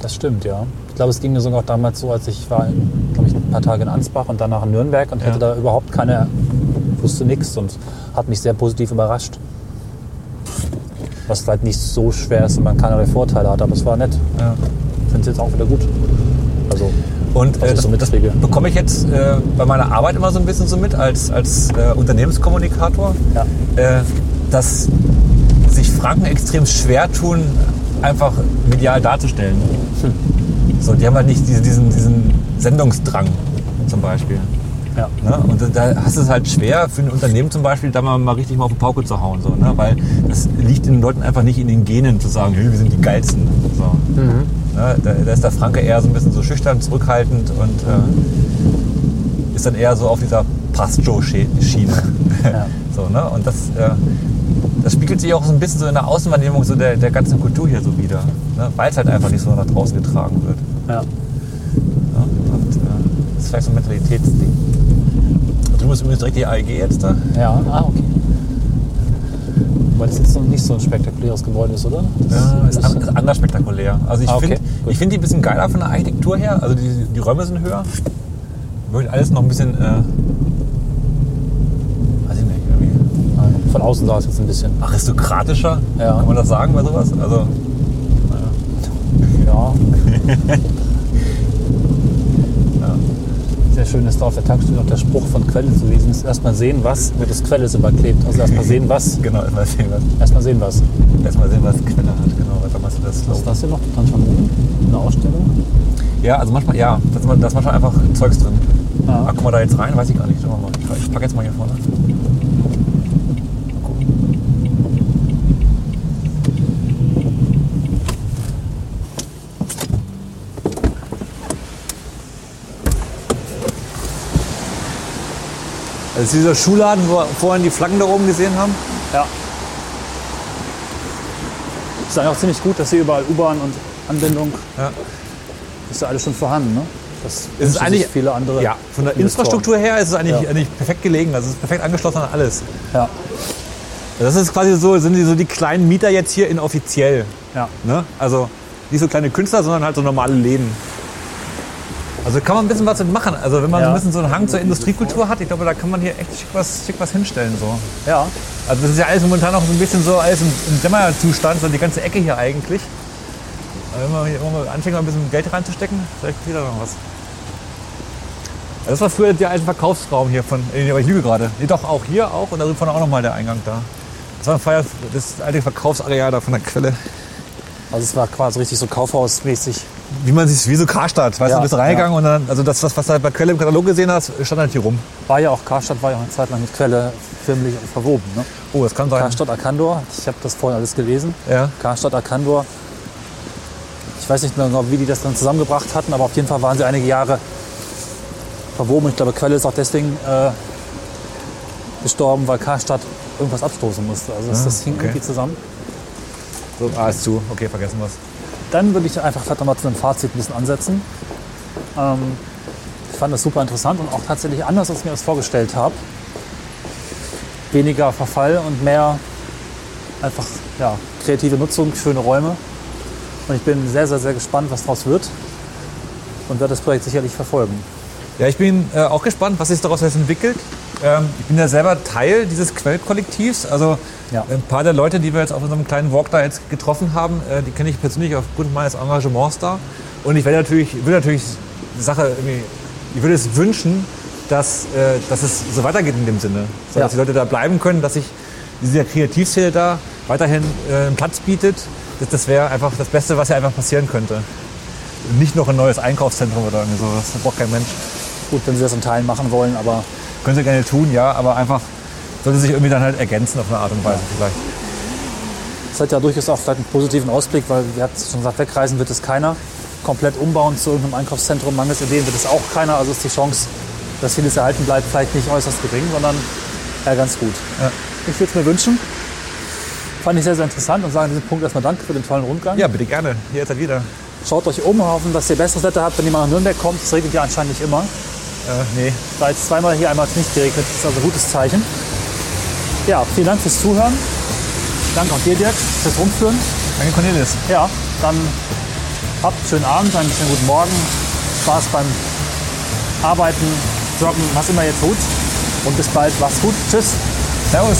Das stimmt, ja. Ich glaube, es ging mir sogar auch damals so, als ich war, ich, ein paar Tage in Ansbach und danach in Nürnberg und Ja. hatte da überhaupt keine, wusste nichts und hat mich sehr positiv überrascht. Was vielleicht nicht so schwer ist und man keinerlei Vorteile hat, aber es war nett. Ja. Ich finde es jetzt auch wieder gut. Also, Und äh, das, so das bekomme ich jetzt äh, bei meiner Arbeit immer so ein bisschen so mit als, als äh, Unternehmenskommunikator, ja. äh, dass sich Franken extrem schwer tun, einfach medial darzustellen. Hm. So, die haben halt nicht diese, diesen, diesen Sendungsdrang zum Beispiel. ja. Ne? Und da hast du es halt schwer für ein Unternehmen zum Beispiel, da mal, mal richtig mal auf den Pauke zu hauen. So, ne? Weil das liegt den Leuten einfach nicht in den Genen zu sagen, hey, wir sind die Geilsten. So. Mhm. Ne? Da, da ist der Franke eher so ein bisschen so schüchtern, zurückhaltend und äh, ist dann eher so auf dieser Pastjo-Schiene. Ja. so, ne? Und das, äh, das spiegelt sich auch so ein bisschen so in der Außenwahrnehmung so der, der ganzen Kultur hier so wieder. Ne? Weil es halt einfach nicht so nach draußen getragen wird. ja. Ja, und äh, das ist vielleicht so ein Mentalitätsding. Du musst übrigens direkt die AEG jetzt da. Ja, ah, okay. Weil es jetzt noch nicht so ein spektakuläres Gebäude ist, oder? Das Ja, ist, an, ist anders spektakulär. Also ich Ah, okay, finde find die ein bisschen geiler von der Architektur her. Also die, die Räume sind höher. Wirkt alles noch ein bisschen, äh, weiß ich nicht, irgendwie Von außen sah es jetzt ein bisschen. aristokratischer. Ja. Kann man das sagen bei sowas? Also Ja. Sehr schön ist da auf der Tag steht auch der Spruch von Quelle zu lesen. Ist erstmal sehen, was wird das Quelle überklebt. Also erstmal sehen, was. genau, erstmal sehen, was, Erstmal sehen, was. erstmal sehen, was Quelle hat. Genau, warte mal, das Was ist das hier noch? Tanchamun? Eine Ausstellung? Ja, also manchmal, ja, da ist manchmal einfach Zeugs drin. Ah, guck mal da jetzt rein, weiß ich gar nicht. Ich packe jetzt mal hier vorne. Das ist dieser Schuhladen, wo wir vorhin die Flaggen da oben gesehen haben. Ja. Ist eigentlich auch ziemlich gut, dass hier überall U-Bahn und Anbindung Ja. ist ja alles schon vorhanden. Ne? Das ist eigentlich viele andere. Ja, von der. Infrastruktur her ist es eigentlich, Ja. eigentlich perfekt gelegen. Also es ist perfekt angeschlossen an alles. Ja. Das ist quasi so, sind die so die kleinen Mieter jetzt hier inoffiziell. ja. Ne? Also nicht so kleine Künstler, sondern halt so normale Läden. Also kann man ein bisschen was mit machen. Also wenn man so Ja. ein bisschen so einen Hang zur Industriekultur hat, ich glaube, da kann man hier echt schick was, schick was hinstellen. So. Ja. Also das ist ja alles momentan noch so ein bisschen so alles im, im Dämmerzustand, so die ganze Ecke hier eigentlich. Aber wenn man hier irgendwann mal anfängt, mal ein bisschen Geld reinzustecken, vielleicht geht da noch was. Also Das war früher der alte Verkaufsraum hier von, äh, aber ich lüge gerade. Nee, doch, auch hier auch und da vorne auch nochmal der Eingang da. Das war ein Feier, das alte Verkaufsareal da von der Quelle. Also es war quasi richtig so Kaufhausmäßig wie man sich, wie so Karstadt, weißt Ja, du, bist reingegangen und dann, also das, was, was du halt bei Quelle im Katalog gesehen hast, stand halt hier rum. War ja auch, Karstadt war ja auch eine Zeit lang mit Quelle filmlich verwoben. Ne? Oh, das kann sein. Karstadt Arkandor, ich habe das vorhin alles gelesen. Ja. Karstadt Arkandor. Ich weiß nicht mehr genau, wie die das dann zusammengebracht hatten, aber auf jeden Fall waren sie einige Jahre verwoben. Ich glaube, Quelle ist auch deswegen äh, gestorben, weil Karstadt irgendwas abstoßen musste. Also das, Ah, das hing okay. irgendwie zusammen. So, ah, ist zu. Okay, vergessen wir's. Dann würde ich einfach vielleicht nochmal zu einem Fazit ein bisschen ansetzen. Ähm, ich fand das super interessant und auch tatsächlich anders, als ich mir das vorgestellt habe. Weniger Verfall und mehr einfach ja, kreative Nutzung, schöne Räume. Und ich bin sehr, sehr, sehr gespannt, was daraus wird und werde das Projekt sicherlich verfolgen. Ja, ich bin äh, auch gespannt, was sich daraus entwickelt. Ähm, ich bin ja selber Teil dieses Quellkollektivs. Also Ja. ein paar der Leute, die wir jetzt auf unserem kleinen Walk da jetzt getroffen haben, äh, die kenne ich persönlich aufgrund meines Engagements da. Und ich werde natürlich, will natürlich die Sache irgendwie, ich würde es wünschen, dass, äh, dass es so weitergeht in dem Sinne. So, Ja. Dass die Leute da bleiben können, dass sich diese Kreativszene da weiterhin äh, einen Platz bietet. Das, das wäre einfach das Beste, was ja einfach passieren könnte. Nicht noch ein neues Einkaufszentrum oder irgendwie sowas. Das braucht kein Mensch. Gut, wenn Sie das in Teilen machen wollen, aber Können sie gerne tun, ja, aber einfach sollte sich irgendwie dann halt ergänzen auf eine Art und Weise vielleicht. es hat ja durchaus auch vielleicht einen positiven Ausblick, weil wir hatten schon gesagt, wegreisen wird es keiner. Komplett umbauen zu irgendeinem Einkaufszentrum, mangels Ideen wird es auch keiner. Also ist die Chance, dass vieles erhalten bleibt, vielleicht nicht äußerst gering, sondern ja, ganz gut. Ja. Ich würde es mir wünschen. Fand ich sehr, sehr interessant und sage an diesem Punkt erstmal Danke für den tollen Rundgang. Ja, bitte gerne. Hier jetzt halt wieder. Schaut euch um, hoffen, dass ihr besseres Wetter habt, wenn ihr mal nach Nürnberg kommt. Es regnet ja anscheinend nicht immer. Äh, nee. Da jetzt zweimal hier, einmal hat es nicht geregnet, das ist also ein gutes Zeichen. Ja, vielen Dank fürs Zuhören. Danke auch dir, Dirk, fürs Rumführen. Danke, Cornelis. Ja, dann habt einen schönen Abend, einen schönen guten Morgen. Spaß beim Arbeiten, Joggen, was immer ihr tut. Und bis bald. Macht's gut. Tschüss. Servus.